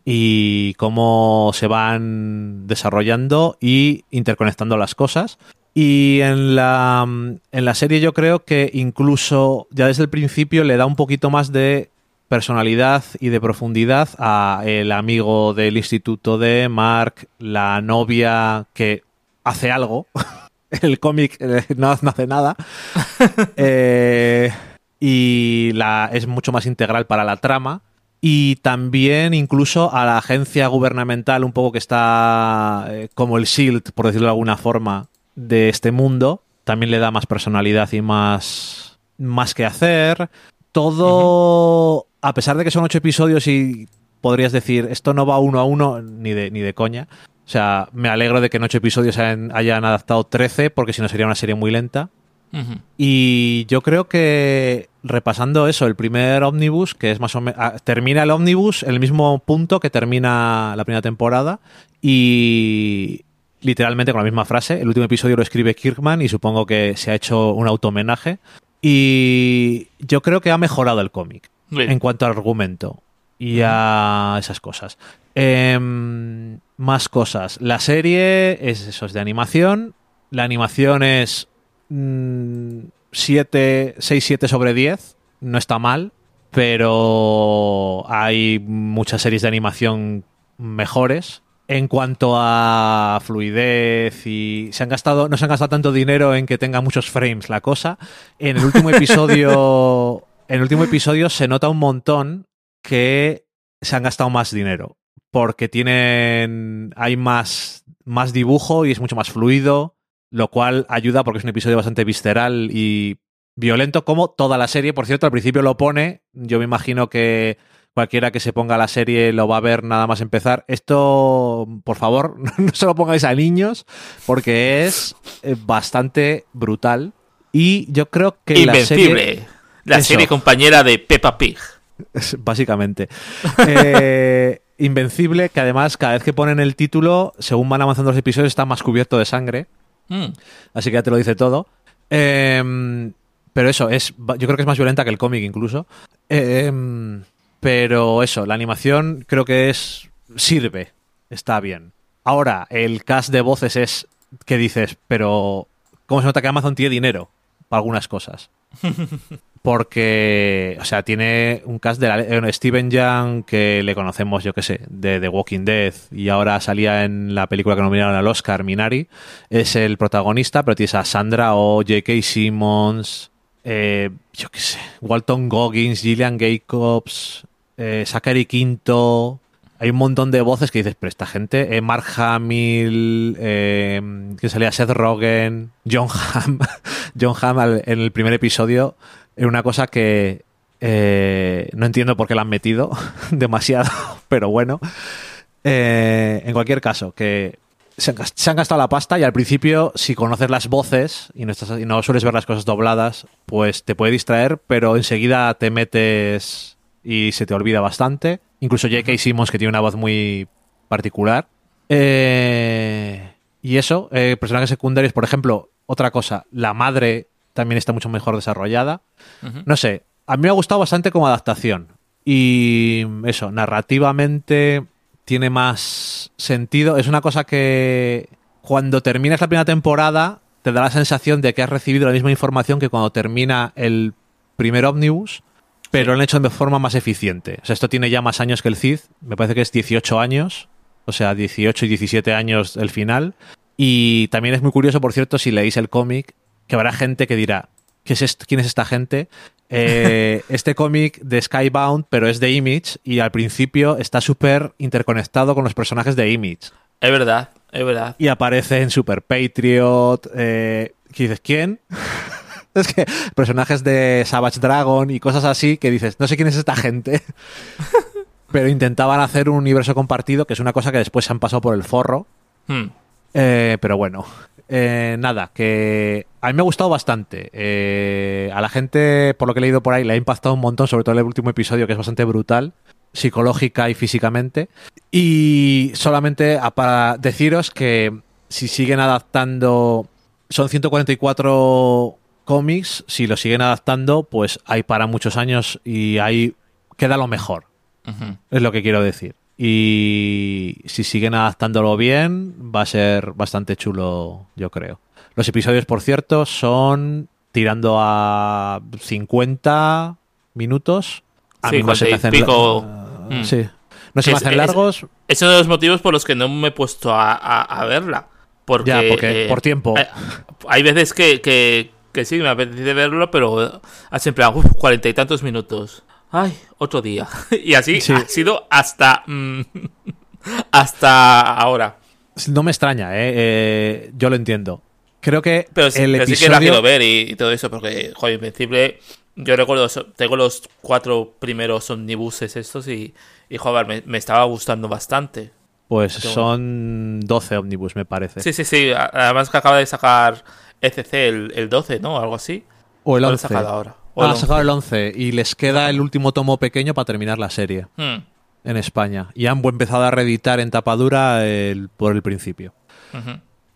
y cómo se van desarrollando y interconectando las cosas. Y en la, en la serie yo creo que incluso ya desde el principio le da un poquito más de personalidad y de profundidad a el amigo del instituto de Mark, la novia que hace algo. (laughs) el cómic eh, no, hace nada. (laughs) Eh, y la, es mucho más integral para la trama. Y también incluso a la agencia gubernamental, un poco que está eh, como el SHIELD, por decirlo de alguna forma, de este mundo, también le da más personalidad y más, más que hacer. Todo, a pesar de que son ocho episodios y podrías decir, esto no va uno a uno, ni de, ni de coña. O sea, me alegro de que en ocho episodios hayan, adaptado 13, porque si no sería una serie muy lenta. Y yo creo que repasando eso, el primer ómnibus, que es más o menos. Ah, termina el ómnibus en el mismo punto que termina la primera temporada. Y literalmente con la misma frase. El último episodio lo escribe Kirkman y supongo que se ha hecho un auto-homenaje. Y yo creo que ha mejorado el cómic en cuanto al argumento y a esas cosas. Em, más cosas. La serie es eso, es de animación. La animación es 7, 6, 7 sobre 10. No está mal, pero hay muchas series de animación mejores. En cuanto a fluidez y se han gastado, no se han gastado tanto dinero en que tenga muchos frames la cosa. En el último episodio, (laughs) en el último episodio se nota un montón que se han gastado más dinero porque tienen hay más más dibujo y es mucho más fluido, lo cual ayuda porque es un episodio bastante visceral y violento como toda la serie. Por cierto, al principio lo pone, yo me imagino que cualquiera que se ponga la serie lo va a ver nada más empezar. Esto, por favor, (laughs) no se lo pongáis a niños porque es eh, bastante brutal. Y yo creo que la serie... La serie compañera de Peppa Pig. (laughs) Básicamente. Eh, (laughs) Invencible, que además cada vez que ponen el título, según van avanzando los episodios, está más cubierto de sangre. Mm. Así que ya te lo dice todo. Em, pero eso, es, yo creo que es más violenta que el cómic incluso. Em, pero eso, la animación creo que es. sirve. Está bien. Ahora, el cast de voces es. que dices? Pero. ¿Cómo se nota que Amazon tiene dinero para algunas cosas? (laughs) porque, o sea, tiene un cast de la, Steven Young que le conocemos, yo qué sé, de The Walking Dead y ahora salía en la película que nominaron al Oscar, Minari, es el protagonista, pero tienes a Sandra O, J.K. Simmons, eh, yo qué sé, Walton Goggins, Gillian Jacobs, eh, Zachary Quinto, hay un montón de voces que dices, pero esta gente, eh, Mark Hamill, eh, que salía Seth Rogen, John Hamm, (laughs) John Hamm en el primer episodio, era una cosa que eh, no entiendo por qué la han metido (laughs) demasiado, (laughs) pero bueno. Eh, en cualquier caso, que se han, gastado la pasta y al principio, si conoces las voces y no, estás, y no sueles ver las cosas dobladas, pues te puede distraer, pero enseguida te metes y se te olvida bastante. Incluso J.K. Simmons, que tiene una voz muy particular. Eh, y eso, personajes secundarios, por ejemplo, otra cosa, la madre también está mucho mejor desarrollada. No sé, a mí me ha gustado bastante como adaptación. Y eso, narrativamente tiene más sentido. Es una cosa que cuando terminas la primera temporada te da la sensación de que has recibido la misma información que cuando termina el primer ómnibus, pero lo han hecho de forma más eficiente. O sea, esto tiene ya más años que el CID, me parece que es 18 años, o sea, 18 y 17 años el final. Y también es muy curioso, por cierto, si leéis el cómic, que habrá gente que dirá, ¿qué es ¿quién es esta gente? Eh, (laughs) este cómic de Skybound, pero es de Image y al principio está súper interconectado con los personajes de Image. Es verdad, es verdad. Y aparece en Super Patriot. Eh, ¿Qué dices? ¿Quién? (laughs) es que personajes de Savage Dragon y cosas así que dices, no sé quién es esta gente. (laughs) pero intentaban hacer un universo compartido, que es una cosa que después se han pasado por el forro. Hmm. Eh, pero bueno, eh, nada, que a mí me ha gustado bastante. Eh, a la gente, por lo que he leído por ahí, le ha impactado un montón, sobre todo el último episodio, que es bastante brutal, psicológica y físicamente. Y solamente para deciros que si siguen adaptando, son 144 cómics, si lo siguen adaptando, pues hay para muchos años y ahí queda lo mejor. Es lo que quiero decir. Y si siguen adaptándolo bien, va a ser bastante chulo, yo creo. Los episodios, por cierto, son tirando a 50 minutos. A Sí, mí no se me hacen pico. Mm. Sí. No se me Es- hacen es- largos. Es uno de los motivos por los que no me he puesto a, a- a verla. Porque, Ya, porque eh, por tiempo. Hay, hay veces que, que, que sí, me apetece verlo, pero hace en plan, cuarenta y tantos minutos. Ay, otro día. (laughs) Y así Sí. ha sido hasta. mm, (laughs) hasta ahora. No me extraña, ¿eh? Eh, Yo lo entiendo. Creo que Pero, sí, el pero sí episodio... que la quiero ver y, y todo eso, porque, joder, Invencible. Yo recuerdo, tengo los cuatro primeros omnibuses estos y, y joder, me, me estaba gustando bastante. Pues son 12 ómnibus, me parece. Sí, sí, sí. Además que acaba de sacar ECC el, el 12, ¿no? Algo así. O el ¿O lo ha 11. sacado ahora? O Ah, sacado el 11 y les queda el último tomo pequeño para terminar la serie Hmm, en España. Y han empezado a reeditar en tapadura el- por el principio.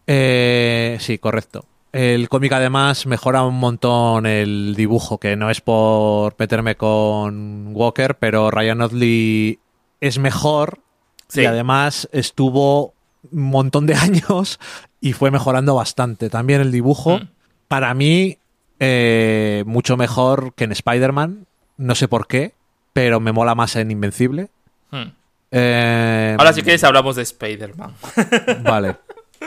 Eh, sí, correcto. El cómic además mejora un montón el dibujo, que no es por meterme con Walker, pero Ryan Otley es mejor Sí. y además estuvo un montón de (laughs) años y fue mejorando bastante. También el dibujo, Mm. para mí, eh, mucho mejor que en Spider-Man. No sé por qué, pero me mola más en Invencible. Hmm. Eh, Ahora si quieres hablamos de Spider-Man. (laughs) Vale.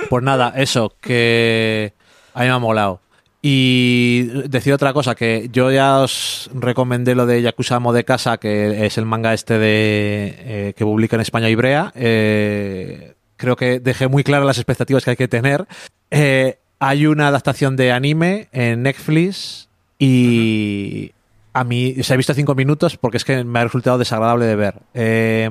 Pues nada, eso, que a mí me ha molado. Y decir otra cosa, que yo ya os recomendé lo de Yakuza Amo de Casa, que es el manga este de eh, que publica en España Ibrea. Eh, creo que dejé muy claras las expectativas que hay que tener. Eh, hay una adaptación de anime en Netflix y a mí se ha visto cinco minutos porque es que me ha resultado desagradable de ver. Eh,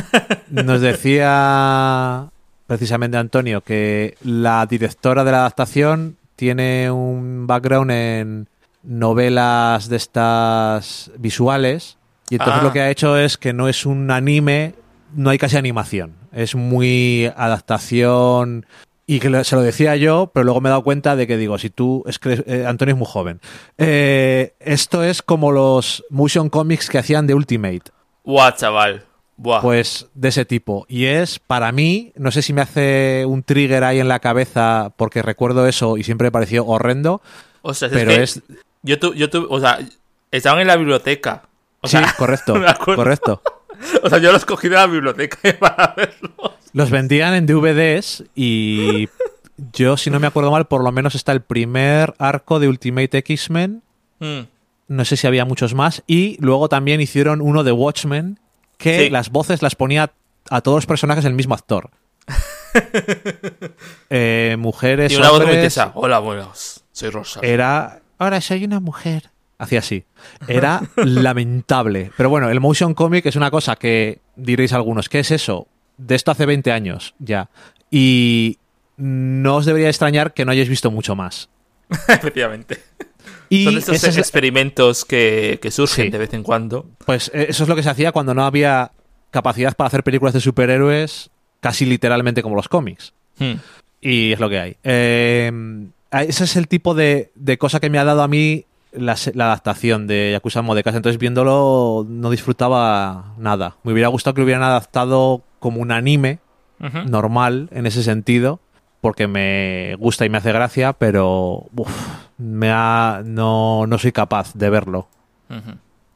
(laughs) nos decía precisamente Antonio que la directora de la adaptación tiene un background en novelas de estas visuales y entonces Ah. lo que ha hecho es que no es un anime, no hay casi animación, es muy adaptación y que lo- se lo decía yo, pero luego me he dado cuenta de que digo, si tú, es que eh, Antonio es muy joven, Eh, esto es como los motion comics que hacían de Ultimate. Buah, chaval. Buah. Pues de ese tipo. Y es, para mí, no sé si me hace un trigger ahí en la cabeza porque recuerdo eso y siempre me pareció horrendo, o sea, es pero que es... yo, tu- yo tu- o sea, estaban en la biblioteca. O sí, sea, (laughs) correcto, correcto. (laughs) O sea, yo los cogí de la biblioteca (laughs) para verlos. Los vendían en DVDs y yo, si no me acuerdo mal, por lo menos está el primer arco de Ultimate X-Men. Mm. No sé si había muchos más. Y luego también hicieron uno de Watchmen que Sí. las voces las ponía a todos los personajes el mismo actor. (laughs) Eh, mujeres, Y una voz muy hombres, tesa. Hola, buenos. Soy Rosa. era ahora soy una mujer hacía así era (laughs) lamentable pero bueno el motion comic es una cosa que diréis algunos qué es eso de esto hace 20 años ya y no os debería extrañar que no hayáis visto mucho más (laughs) Efectivamente. y Son estos ese es- experimentos que, que surgen Sí. de vez en cuando. pues eh, eso es lo que se hacía cuando no había capacidad para hacer películas de superhéroes casi literalmente como los cómics Hmm. Y es lo que hay. Eh, ese es el tipo de, de cosa que me ha dado a mí la, adaptación de Yakuza Amo de Casa. Entonces, viéndolo, no disfrutaba nada. Me hubiera gustado que lo hubieran adaptado como un anime normal en ese sentido, porque me gusta y me hace gracia, pero uf, me ha, no, no soy capaz de verlo.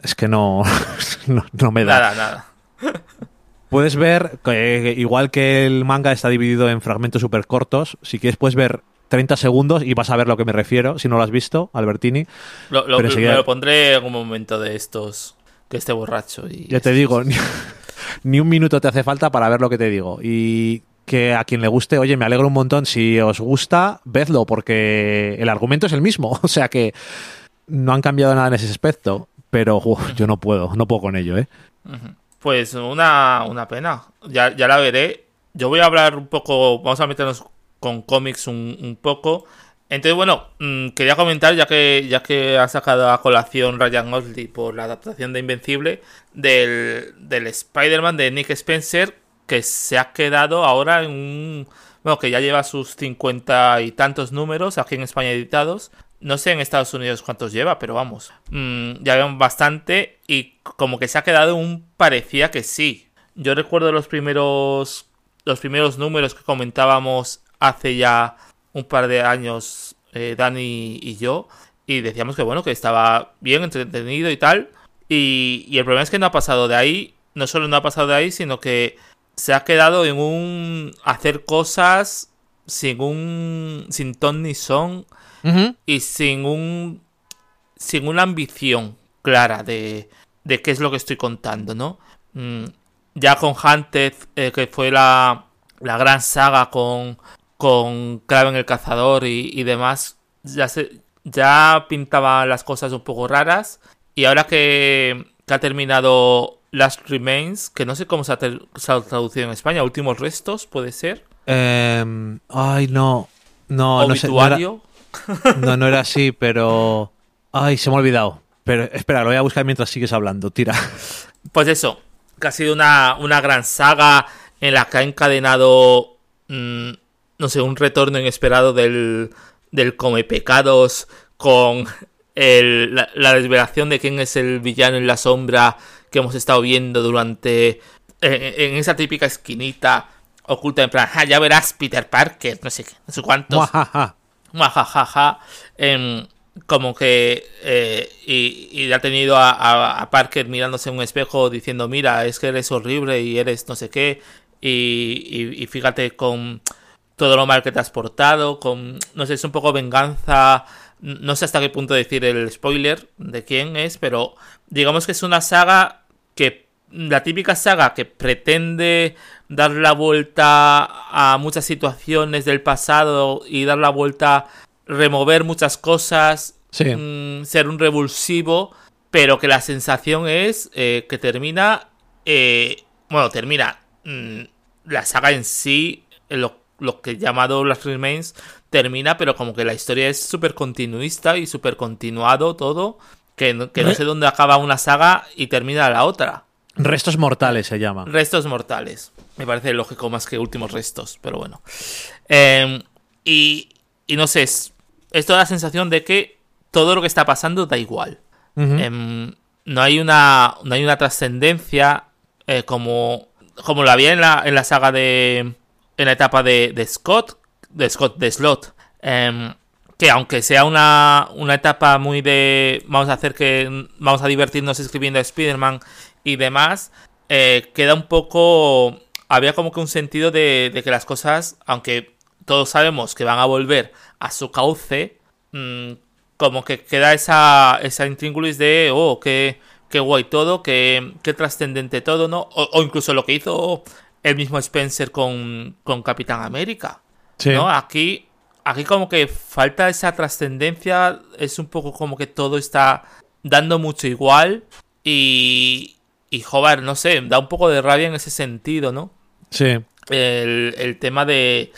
Es que no, (laughs) no, no me da. Nada, nada. (laughs) Puedes ver, que, igual que el manga está dividido en fragmentos súper cortos, si quieres puedes ver 30 segundos y vas a ver lo que me refiero, si no lo has visto, Albertini. Lo, lo- Pero enseguida- me lo pondré en algún momento de estos que esté borracho. Y Ya te digo, (laughs) ni, un minuto te hace falta para ver lo que te digo. Y que a quien le guste, oye, me alegro un montón. Si os gusta, vedlo, porque el argumento es el mismo. (laughs) O sea que no han cambiado nada en ese aspecto. Pero yo no puedo, no puedo con ello, ¿eh? Pues una, una pena. Ya, ya la veré. Yo voy a hablar un poco. Vamos a meternos con cómics un poco. Entonces, bueno, mm, quería comentar, ya que, ya que ha sacado a colación Ryan Otley por la adaptación de Invencible, del, del Spider-Man de Nick Spencer, que se ha quedado ahora en un. Bueno, que ya lleva sus cincuenta y tantos números aquí en España editados. No sé en Estados Unidos cuántos lleva, pero vamos. mm, ya ven bastante y como que se ha quedado un parecía que sí. Yo recuerdo los primeros los primeros números que comentábamos hace ya un par de años eh, Dani y yo y decíamos que bueno que estaba bien entretenido y tal Y, y el problema es que no ha pasado de ahí, no solo no ha pasado de ahí, sino que se ha quedado en un hacer cosas sin un sin ton ni son y sin un sin una ambición clara de, de qué es lo que estoy contando, ¿no? Mm, ya con Hunted, eh, que fue la, la gran saga con, con Kraven el Cazador y, demás, ya, se, ya pintaba las cosas un poco raras. Y ahora que, que ha terminado Last Remains, que no sé cómo se ha, traducido en España, Últimos Restos, puede ser. Em, ay, no. No, no, sé, no, era, (laughs) no, no era así, pero. Ay, se me ha olvidado. Pero espera, lo voy a buscar mientras sigues hablando. Tira. Pues eso, que ha sido una, una gran saga en la que ha encadenado. Mm, no sé, un retorno inesperado del, del Come Pecados con la, la, desvelación de quién es el villano en la sombra que hemos estado viendo durante. En, esa típica esquinita oculta en plan, ya verás Peter Parker, no sé qué, no sé cuántos. Muajajaja. Em, como que eh, y, ha tenido a, Parker mirándose en un espejo diciendo mira es que eres horrible y eres no sé qué y, y, fíjate con todo lo mal que te has portado con no sé es un poco venganza no sé hasta qué punto decir el spoiler de quién es pero digamos que es una saga que la típica saga que pretende dar la vuelta a muchas situaciones del pasado y dar la vuelta remover muchas cosas, mm, ser un revulsivo, pero que la sensación es eh, que termina, eh, bueno, termina mm, la saga en sí, lo, lo que he llamado Las Remains, termina, pero como que la historia es súper continuista y súper continuado todo, que, que no sé dónde acaba una saga y termina la otra. Restos mortales se llama. Restos mortales. Me parece lógico más que últimos restos, pero bueno. Em, y, y no sé, es toda la sensación de que todo lo que está pasando da igual. Em, no hay una, no hay una trascendencia eh, como, como la había en la, en la saga de. En la etapa de, Scott, de Scott de Slot. Em, que aunque sea una, una etapa muy de. Vamos a hacer que. Vamos a divertirnos escribiendo a Spider-Man y demás. Eh, queda un poco. Había como que un sentido de, de que las cosas, aunque todos sabemos que van a volver a su cauce, mm, como que queda esa, esa intríngulis de, oh, qué, qué guay todo, qué, qué trascendente todo, ¿no? O, incluso lo que hizo el mismo Spencer con, con Capitán América. ¿no? Aquí, aquí como que falta esa trascendencia, es un poco como que todo está dando mucho igual y, y joder, no sé, da un poco de rabia en ese sentido, ¿no? Sí. El, el tema de,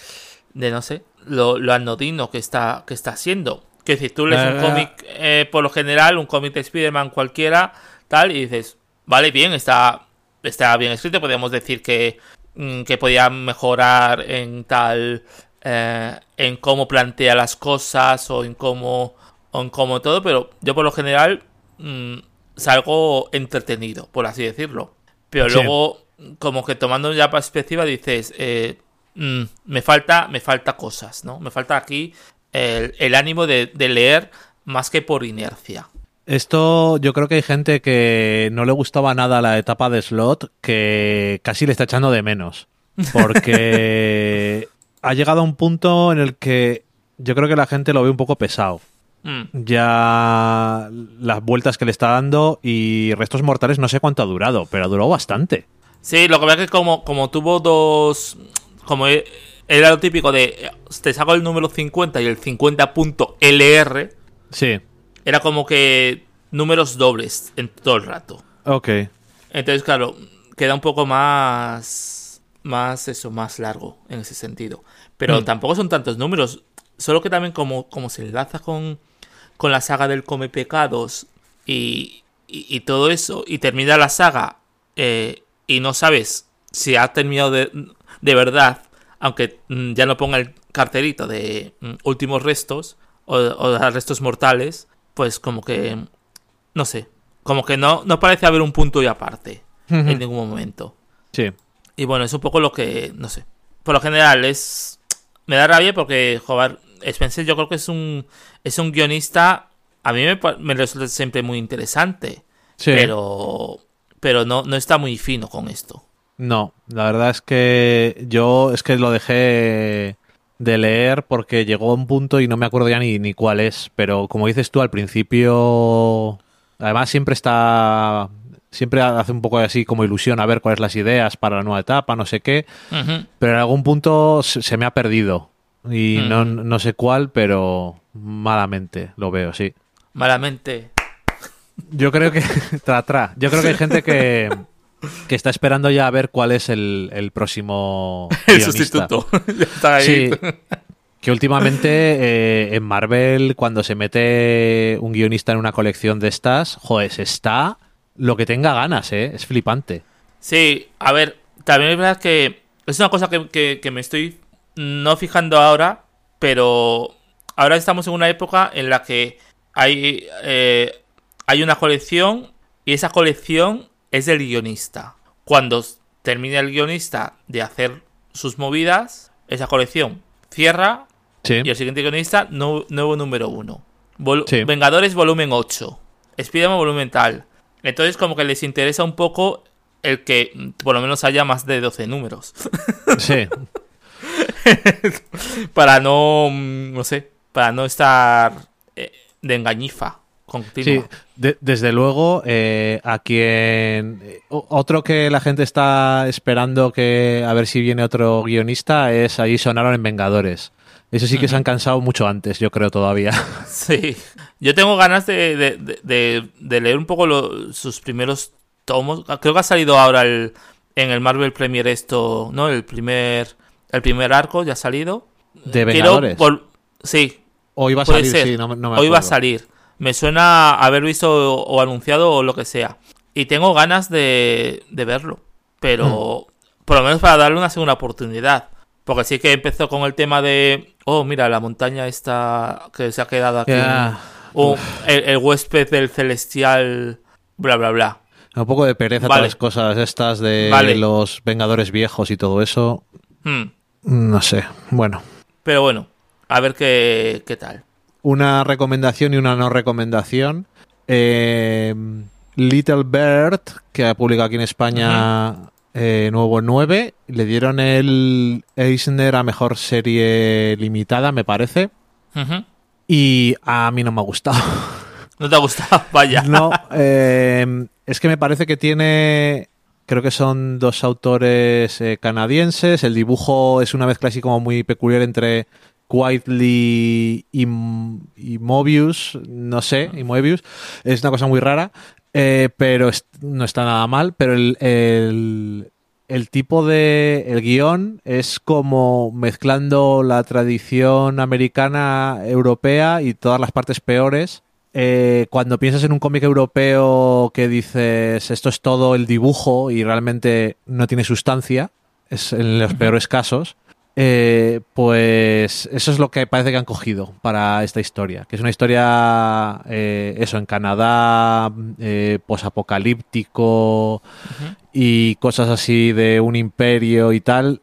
de no sé, lo, lo anodino que está, que está haciendo. Que si tú lees un cómic, eh, por lo general, un cómic de Spider-Man cualquiera, tal, y dices, vale, bien, está, está bien escrito, podríamos decir que, que podía mejorar en tal, eh, en cómo plantea las cosas o en cómo, o en cómo todo, pero yo por lo general mm, salgo entretenido, por así decirlo. Pero luego, como que tomando ya perspectiva, dices, eh, Mm, me falta, me falta cosas, ¿no? Me falta aquí el, ánimo de, leer más que por inercia. Esto yo creo que hay gente que no le gustaba nada la etapa de slot que casi le está echando de menos. Porque (laughs) ha llegado a un punto en el que yo creo que la gente lo ve un poco pesado. Mm. Ya las vueltas que le está dando y restos mortales no sé cuánto ha durado, pero ha durado bastante. Sí, lo que pasa es que como, como tuvo dos, como e, era lo típico de te saco el número 50 y el 50.lr. Sí. Era como que números dobles en todo el rato. Ok. Entonces, claro, queda un poco más. Más eso, más largo en ese sentido. Pero hmm. tampoco son tantos números. Solo que también, como, como se enlaza con, con la saga del Come Pecados y, y, todo eso, y termina la saga eh, y no sabes si ha terminado de, de verdad, aunque mm, ya no ponga el carterito de mm, últimos restos o, o, restos mortales, pues como que, no sé, como que no, no parece haber un punto y aparte en ningún momento. Sí. Y bueno, es un poco lo que, no sé, por lo general es... Me da rabia porque, joder, Spencer yo creo que es un, es un guionista, a mí me, me resulta siempre muy interesante. Pero, pero no, no está muy fino con esto. No, la verdad es que yo es que lo dejé de leer porque llegó a un punto y no me acuerdo ya ni, ni cuál es, pero como dices tú al principio, además siempre está siempre hace un poco así como ilusión a ver cuáles las ideas para la nueva etapa, no sé qué, pero en algún punto se, me ha perdido y no, no, sé cuál, pero malamente lo veo, sí. Malamente. Yo creo que, (laughs) tra, tra, yo creo que hay gente que, (laughs) que está esperando ya a ver cuál es el, el próximo (laughs) el sustituto. (laughs) Sí, que últimamente eh, en Marvel, cuando se mete un guionista en una colección de estas, joder, se está lo que tenga ganas, ¿eh? Es flipante. Sí, a ver, también es verdad que es una cosa que, me estoy no fijando ahora, pero ahora estamos en una época en la que hay, eh, hay una colección y esa colección es del guionista. Cuando termine el guionista de hacer sus movidas, esa colección cierra y el siguiente guionista, nuevo número uno. Vengadores volumen 8. Spiderman volumen tal. Entonces como que les interesa un poco el que por lo menos haya más de 12 números. (laughs) Sí. para no, no sé, para no estar eh, de engañifa. Sí, desde luego, eh, a quien. Eh, otro que la gente está esperando que a ver si viene otro guionista es ahí sonaron en Vengadores. Eso sí que se han cansado mucho antes, yo creo todavía. (laughs) Sí, yo tengo ganas de, leer un poco sus primeros tomos. Creo que ha salido ahora el, en el Marvel Premier esto, ¿no? El primer, el primer arco ya ha salido. ¿De Vengadores? sí. Hoy va a salir, sí, no, me Hoy va a salir. Me suena haber visto o, anunciado o lo que sea. Y tengo ganas de, verlo. Pero hmm. por lo menos para darle una segunda oportunidad. Porque sí que empezó con el tema de, oh, mira, la montaña esta que se ha quedado aquí. O el, huésped del celestial, bla, bla, bla. Un poco de pereza todas las cosas estas de los Vengadores viejos y todo eso. Hmm. No sé, bueno. Pero bueno, a ver qué, qué tal. Una recomendación y una no recomendación. Eh, Little Bird, que ha publicado aquí en España eh, nuevo 9. Le dieron el Eisner a mejor serie limitada, me parece. Y a mí no me ha gustado. (laughs) ¿No te ha gustado? (laughs) Vaya. No, eh, es que me parece que tiene. Creo que son dos autores eh, canadienses. El dibujo es una mezcla así como muy peculiar entre Quietly y, Mobius. No sé, y Mobius. Es una cosa muy rara. Eh, pero no está nada mal, pero el, el, tipo de... el guion es como mezclando la tradición americana, europea y todas las partes peores. Eh, cuando piensas en un cómic europeo que dices esto es todo el dibujo y realmente no tiene sustancia, es en los peores casos, eh, pues eso es lo que parece que han cogido para esta historia, que es una historia, eh, eso, en Canadá, eh, posapocalíptico y cosas así de un imperio y tal,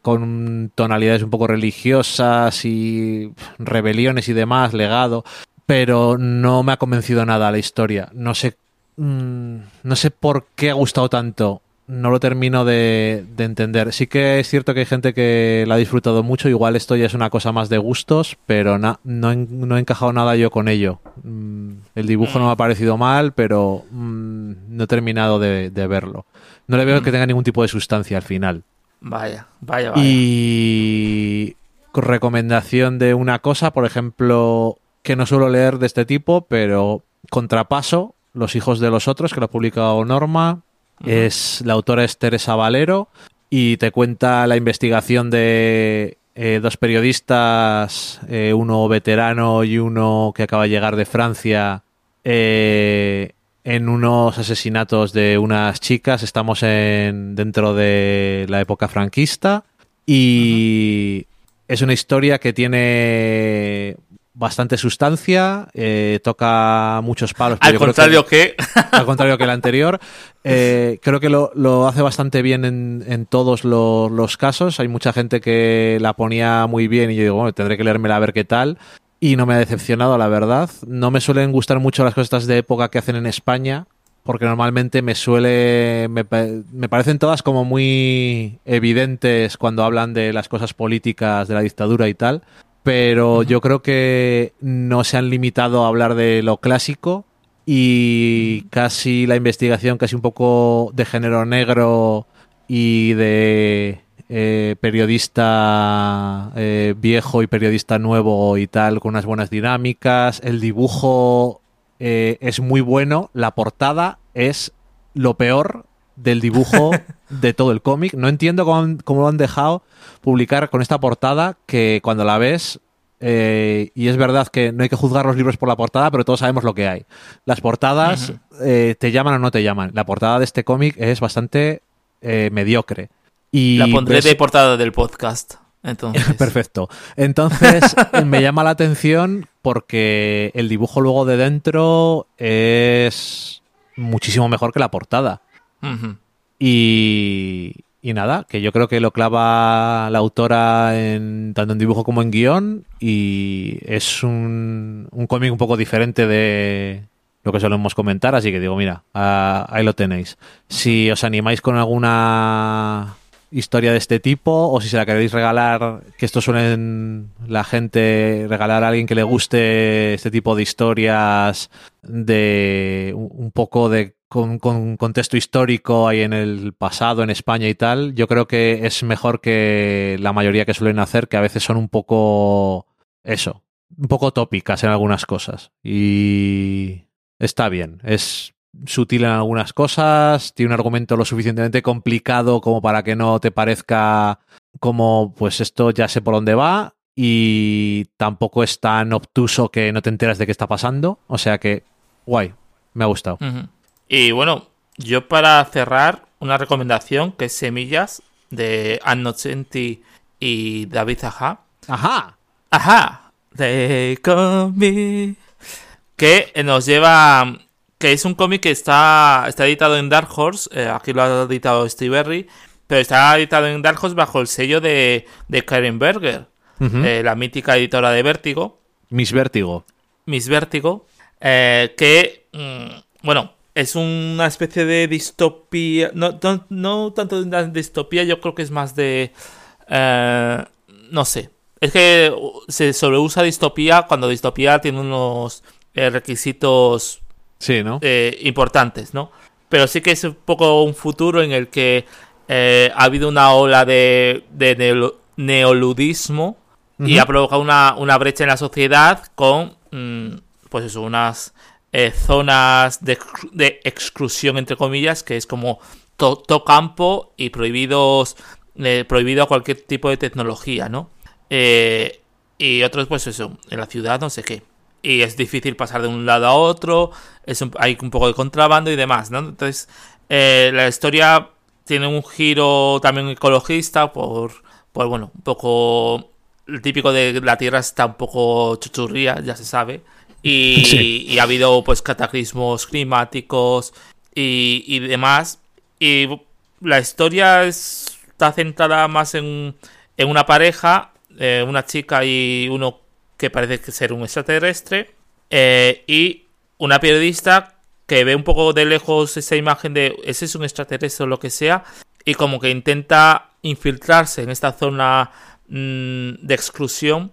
con tonalidades un poco religiosas y rebeliones y demás, legado, pero no me ha convencido nada la historia. No sé, mm, no sé por qué ha gustado tanto no lo termino de, entender. Sí que es cierto que hay gente que la ha disfrutado mucho, igual esto ya es una cosa más de gustos, pero no, he encajado nada yo con ello. Mm, el dibujo no me ha parecido mal, pero mm, no he terminado de, verlo. No le veo que mm. tenga ningún tipo de sustancia al final. Vaya, vaya, vaya. Y recomendación de una cosa, por ejemplo, que no suelo leer de este tipo, pero Contrapaso, Los hijos de los otros, que lo ha publicado Norma, es la autora es Teresa Valero y te cuenta la investigación de eh, dos periodistas, eh, uno veterano y uno que acaba de llegar de Francia, eh, en unos asesinatos de unas chicas. Estamos en, dentro de la época franquista y es una historia que tiene bastante sustancia, eh, toca muchos palos. Al contrario que, Al contrario que el anterior. Eh, creo que lo, hace bastante bien en, todos los, casos. Hay mucha gente que la ponía muy bien y yo digo, bueno, tendré que leérmela a ver qué tal. Y no me ha decepcionado, la verdad. No me suelen gustar mucho las cosas de época que hacen en España. porque normalmente me suele. Me, me, parecen todas como muy evidentes cuando hablan de las cosas políticas de la dictadura y tal. Pero yo creo que no se han limitado a hablar de lo clásico y casi la investigación, casi un poco de género negro y de eh, periodista eh, viejo y periodista nuevo y tal, con unas buenas dinámicas. El dibujo eh, es muy bueno, la portada es lo peor del dibujo (laughs) de todo el cómic. No entiendo cómo, lo han dejado publicar con esta portada que cuando la ves eh, y es verdad que no hay que juzgar los libros por la portada, pero todos sabemos lo que hay. Las portadas eh, te llaman o no te llaman. La portada de este cómic es bastante mediocre. Y la pondré de portada del podcast. Entonces. (laughs) Perfecto. Entonces (laughs) me llama la atención porque el dibujo luego de dentro es muchísimo mejor que la portada. Y, nada, que yo creo que lo clava la autora en, tanto en dibujo como en guion y es un, un cómic un poco diferente de lo que solemos comentar, así que digo, mira, ahí lo tenéis. Si os animáis con alguna historia de este tipo o si se la queréis regalar, que esto suelen la gente regalar a alguien que le guste este tipo de historias de un poco de con, contexto histórico ahí en el pasado en España y tal, yo creo que es mejor que la mayoría que suelen hacer, que a veces son un poco eso, un poco tópicas en algunas cosas. Y está bien, es sutil en algunas cosas, tiene un argumento lo suficientemente complicado como para que no te parezca como pues esto ya sé por dónde va y tampoco es tan obtuso que no te enteras de qué está pasando, o sea que guay, me ha gustado. Y bueno, yo para cerrar una recomendación que es Semillas de Annocenti y David Aja. Ajá. Ajá. De que nos lleva que es un cómic que está, está editado en Dark Horse, eh, aquí lo ha editado Steve Berry, pero está editado en Dark Horse bajo el sello de, de Karen Berger, eh, la mítica editora de Vértigo. Miss Vértigo. Miss Vértigo, eh, que, mm, bueno, es una especie de distopía, no, no, tanto de distopía, yo creo que es más de, no sé, es que se sobreusa distopía cuando distopía tiene unos requisitos sí, ¿no? Eh, importantes, ¿no? Pero sí que es un poco un futuro en el que eh, ha habido una ola de, neoludismo y ha provocado una, una, brecha en la sociedad con, mm, pues eso, unas eh, zonas de, exclusión, entre comillas, que es como todo campo y prohibidos, prohibido cualquier tipo de tecnología, ¿no? y otros, pues eso, en la ciudad, no sé qué y es difícil pasar de un lado a otro, es hay un poco de contrabando y demás, ¿no? Entonces, eh, la historia tiene un giro también ecologista por, por, bueno, un poco... El típico de la Tierra está un poco chuchurría, ya se sabe. Y, y ha habido pues cataclismos climáticos y, y demás. Y la historia está centrada más en, en una pareja, eh, una chica y uno que parece ser un extraterrestre, eh, y una periodista que ve un poco de lejos esa imagen de ese es un extraterrestre o lo que sea, y como que intenta infiltrarse en esta zona mm, de exclusión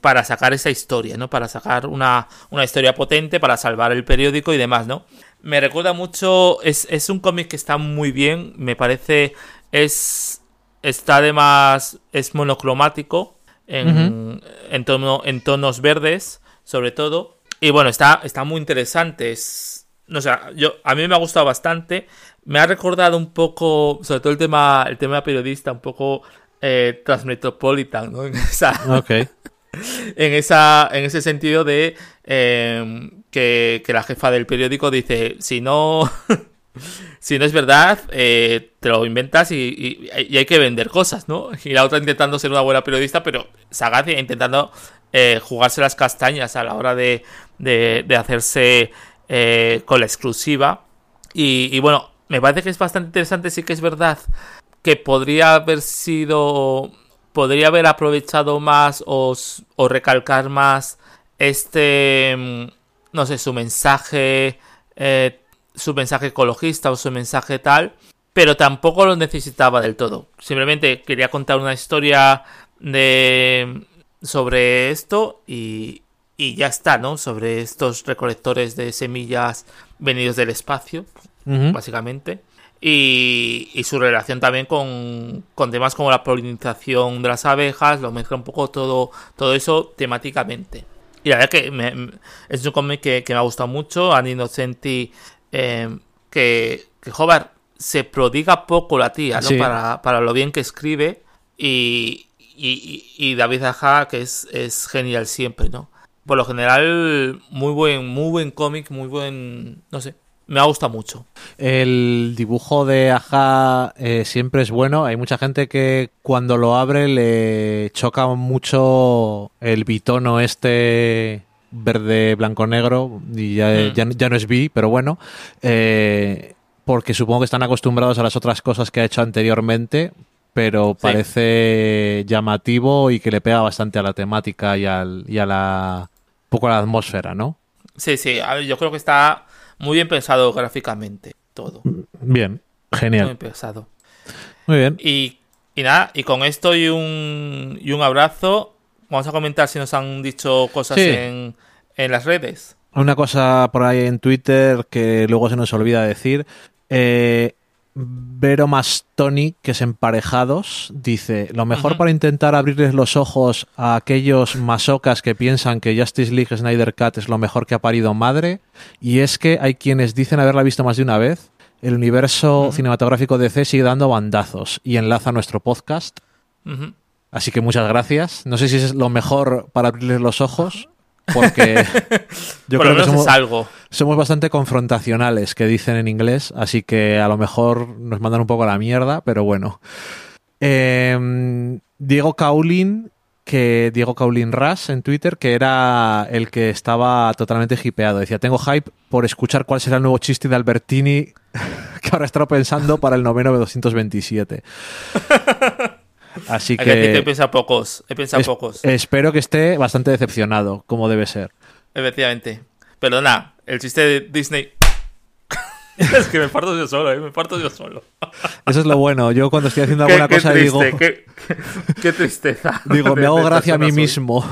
para sacar esa historia, ¿no? Para sacar una, una, historia potente, para salvar el periódico y demás, ¿no? Me recuerda mucho, es, es un cómic que está muy bien, me parece, es, está además, es monocromático, en, en, tonos verdes, sobre todo. Y bueno, está, está muy interesante. Es, no sé, yo, a mí me ha gustado bastante. Me ha recordado un poco, sobre todo el tema, el tema periodista, un poco eh, Transmetropolitan, ¿no? (laughs) En esa, en, esa, en ese sentido de eh, que, que la jefa del periódico dice, si no... (laughs) si no es verdad, eh, te lo inventas y, hay que vender cosas, ¿no? Y la otra intentando ser una buena periodista, pero sagaz intentando eh, jugarse las castañas a la hora de, de, hacerse eh, con la exclusiva. Y, bueno, me parece que es bastante interesante, sí que es verdad que podría haber sido, podría haber aprovechado más o, o recalcar más este, mm, no sé, su mensaje su mensaje ecologista o su mensaje tal, pero tampoco lo necesitaba del todo. Simplemente quería contar una historia de sobre esto y, y ya está, ¿no? Sobre estos recolectores de semillas venidos del espacio, básicamente. Y, y, su relación también con, con, temas como la polinización de las abejas, lo mezcla un poco todo, todo eso temáticamente. Y la verdad que me, es un cómic que, me ha gustado mucho. Annie Innocenti, eh, que, que Hobart se prodiga poco la tía, ¿no? Para, para, lo bien que escribe. Y, y, y David Aja, que es, es genial siempre, ¿no? por lo general, muy buen, muy buen cómic, muy buen. No sé. Me ha gustado mucho. El dibujo de Aja eh, siempre es bueno. Hay mucha gente que cuando lo abre le choca mucho el bitono este verde, blanco, negro. Y ya, mm. ya, no es bi, pero bueno. Eh, porque supongo que están acostumbrados a las otras cosas que ha hecho anteriormente pero parece llamativo y que le pega bastante a la temática y, al, y a la poco la atmósfera, ¿no? Sí, sí, yo creo que está muy bien pensado gráficamente todo. Bien, genial. Muy bien pensado. Muy bien. Y, nada, y con esto y un, y un abrazo, vamos a comentar si nos han dicho cosas en, en las redes. Una cosa por ahí en Twitter que luego se nos olvida decir. Eh, Vero Mastoni, que es Emparejados, dice: Lo mejor para intentar abrirles los ojos a aquellos masocas que piensan que Justice League Snyder Cut es lo mejor que ha parido madre, y es que hay quienes dicen haberla visto más de una vez. El universo cinematográfico de DC sigue dando bandazos y enlaza nuestro podcast. Así que muchas gracias. No sé si es lo mejor para abrirles los ojos, porque (laughs) yo creo que somos, algo. somos bastante confrontacionales, que dicen en inglés, así que a lo mejor nos mandan un poco a la mierda, pero bueno. Em, Diego Caulin, que Diego Caulin Ras en Twitter, que era el que estaba totalmente hipeado. Decía, tengo hype por escuchar cuál será el nuevo chiste de Albertini (laughs) que ahora estaba pensando para el noveno 227. (laughs) Así que. he pensado pocos. He pensado pocos. Espero que esté bastante decepcionado, como debe ser. Efectivamente. Perdona, el chiste de Disney. (laughs) es que me parto yo solo, ¿eh? me parto yo solo. Eso es lo bueno. Yo cuando estoy haciendo alguna cosa digo. Qué, (laughs) qué, tristeza. Digo, me (laughs) hago gracia a mí mismo.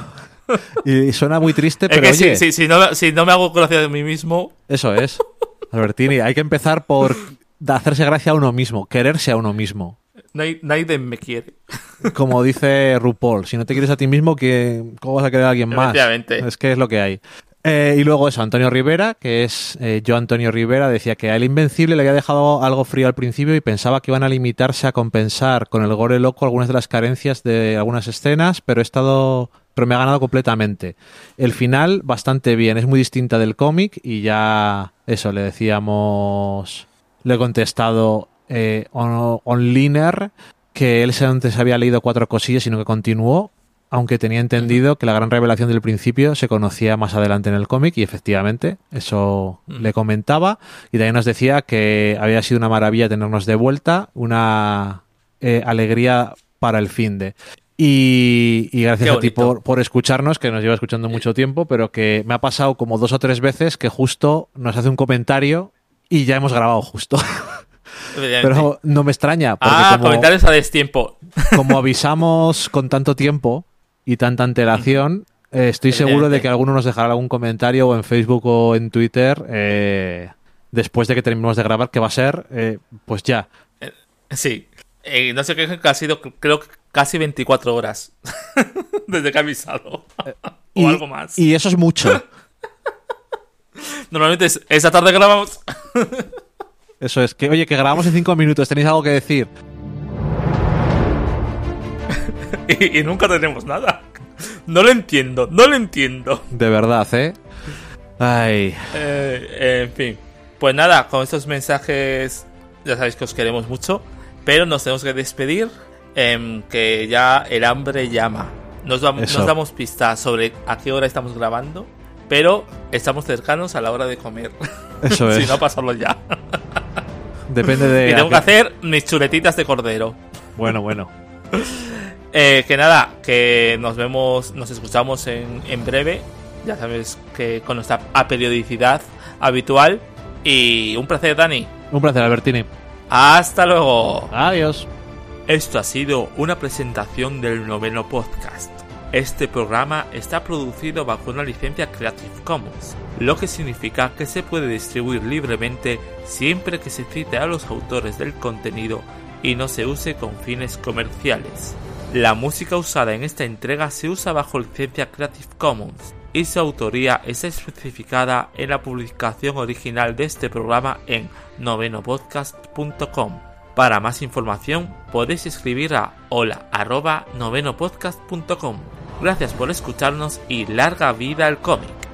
Y suena muy triste, pero. Es que si, no, si no me hago gracia de mí mismo. Eso es. Albertini, hay que empezar por hacerse gracia a uno mismo, quererse a uno mismo. Nadie, me quiere. Como dice RuPaul, si no te quieres a ti mismo, ¿cómo vas a querer a alguien más? Es que es lo que hay. Eh, y luego eso, Antonio Rivera, que es eh, yo Antonio Rivera, decía que a El Invencible le había dejado algo frío al principio y pensaba que iban a limitarse a compensar con el gore loco algunas de las carencias de algunas escenas, pero he estado pero me ha ganado completamente. El final, bastante bien, es muy distinta del cómic y ya eso, le decíamos, le he contestado eh, Onliner, que él antes había leído cuatro cosillas, sino que continuó, aunque tenía entendido que la gran revelación del principio se conocía más adelante en el cómic, y efectivamente, eso le comentaba. Y también nos decía que había sido una maravilla tenernos de vuelta, una eh, alegría para el fin de. Y, gracias a ti por, por, escucharnos, que nos lleva escuchando mucho tiempo, pero que me ha pasado como dos o tres veces que justo nos hace un comentario y ya hemos grabado justo. (laughs) Pero no me extraña. Ah, comentarios a destiempo. (laughs) Como avisamos con tanto tiempo y tanta antelación, eh, estoy seguro de que alguno nos dejará algún comentario o en Facebook o en Twitter eh, después de que terminemos de grabar, que va a ser, eh, pues ya. Sí. no sé qué ha sido, creo que casi 24 horas (laughs) desde que ha avisado. (laughs) o algo más. Y eso es mucho. Normalmente es, esa tarde grabamos. Eso es, que oye, que grabamos en cinco minutos, ¿tenéis algo que decir? (laughs) y, nunca tenemos nada. No lo entiendo, no lo entiendo. De verdad, ¿eh? Ay. Eh, en fin. Pues nada, con estos mensajes ya sabéis que os queremos mucho, pero nos tenemos que despedir, em, que ya el hambre llama. Nos, nos damos pistas sobre a qué hora estamos grabando, pero estamos cercanos a la hora de comer. (laughs) Eso (laughs) es. si no, pasarlo ya. Depende de. Y tengo que hacer mis chuletitas de cordero. Bueno, bueno. (laughs) Eh, que nada, que nos vemos, nos escuchamos en, en breve. Ya sabes que con nuestra periodicidad habitual. Y un placer, Dani. Un placer, Albertini. Hasta luego. Adiós. Esto ha sido una presentación del noveno podcast. Este programa está producido bajo una licencia Creative Commons, lo que significa que se puede distribuir libremente siempre que se cite a los autores del contenido y no se use con fines comerciales. La música usada en esta entrega se usa bajo licencia Creative Commons y su autoría está especificada en la publicación original de este programa en novenopodcast.com. Para más información podéis escribir a hola.novenopodcast.com. Gracias por escucharnos y larga vida al cómic.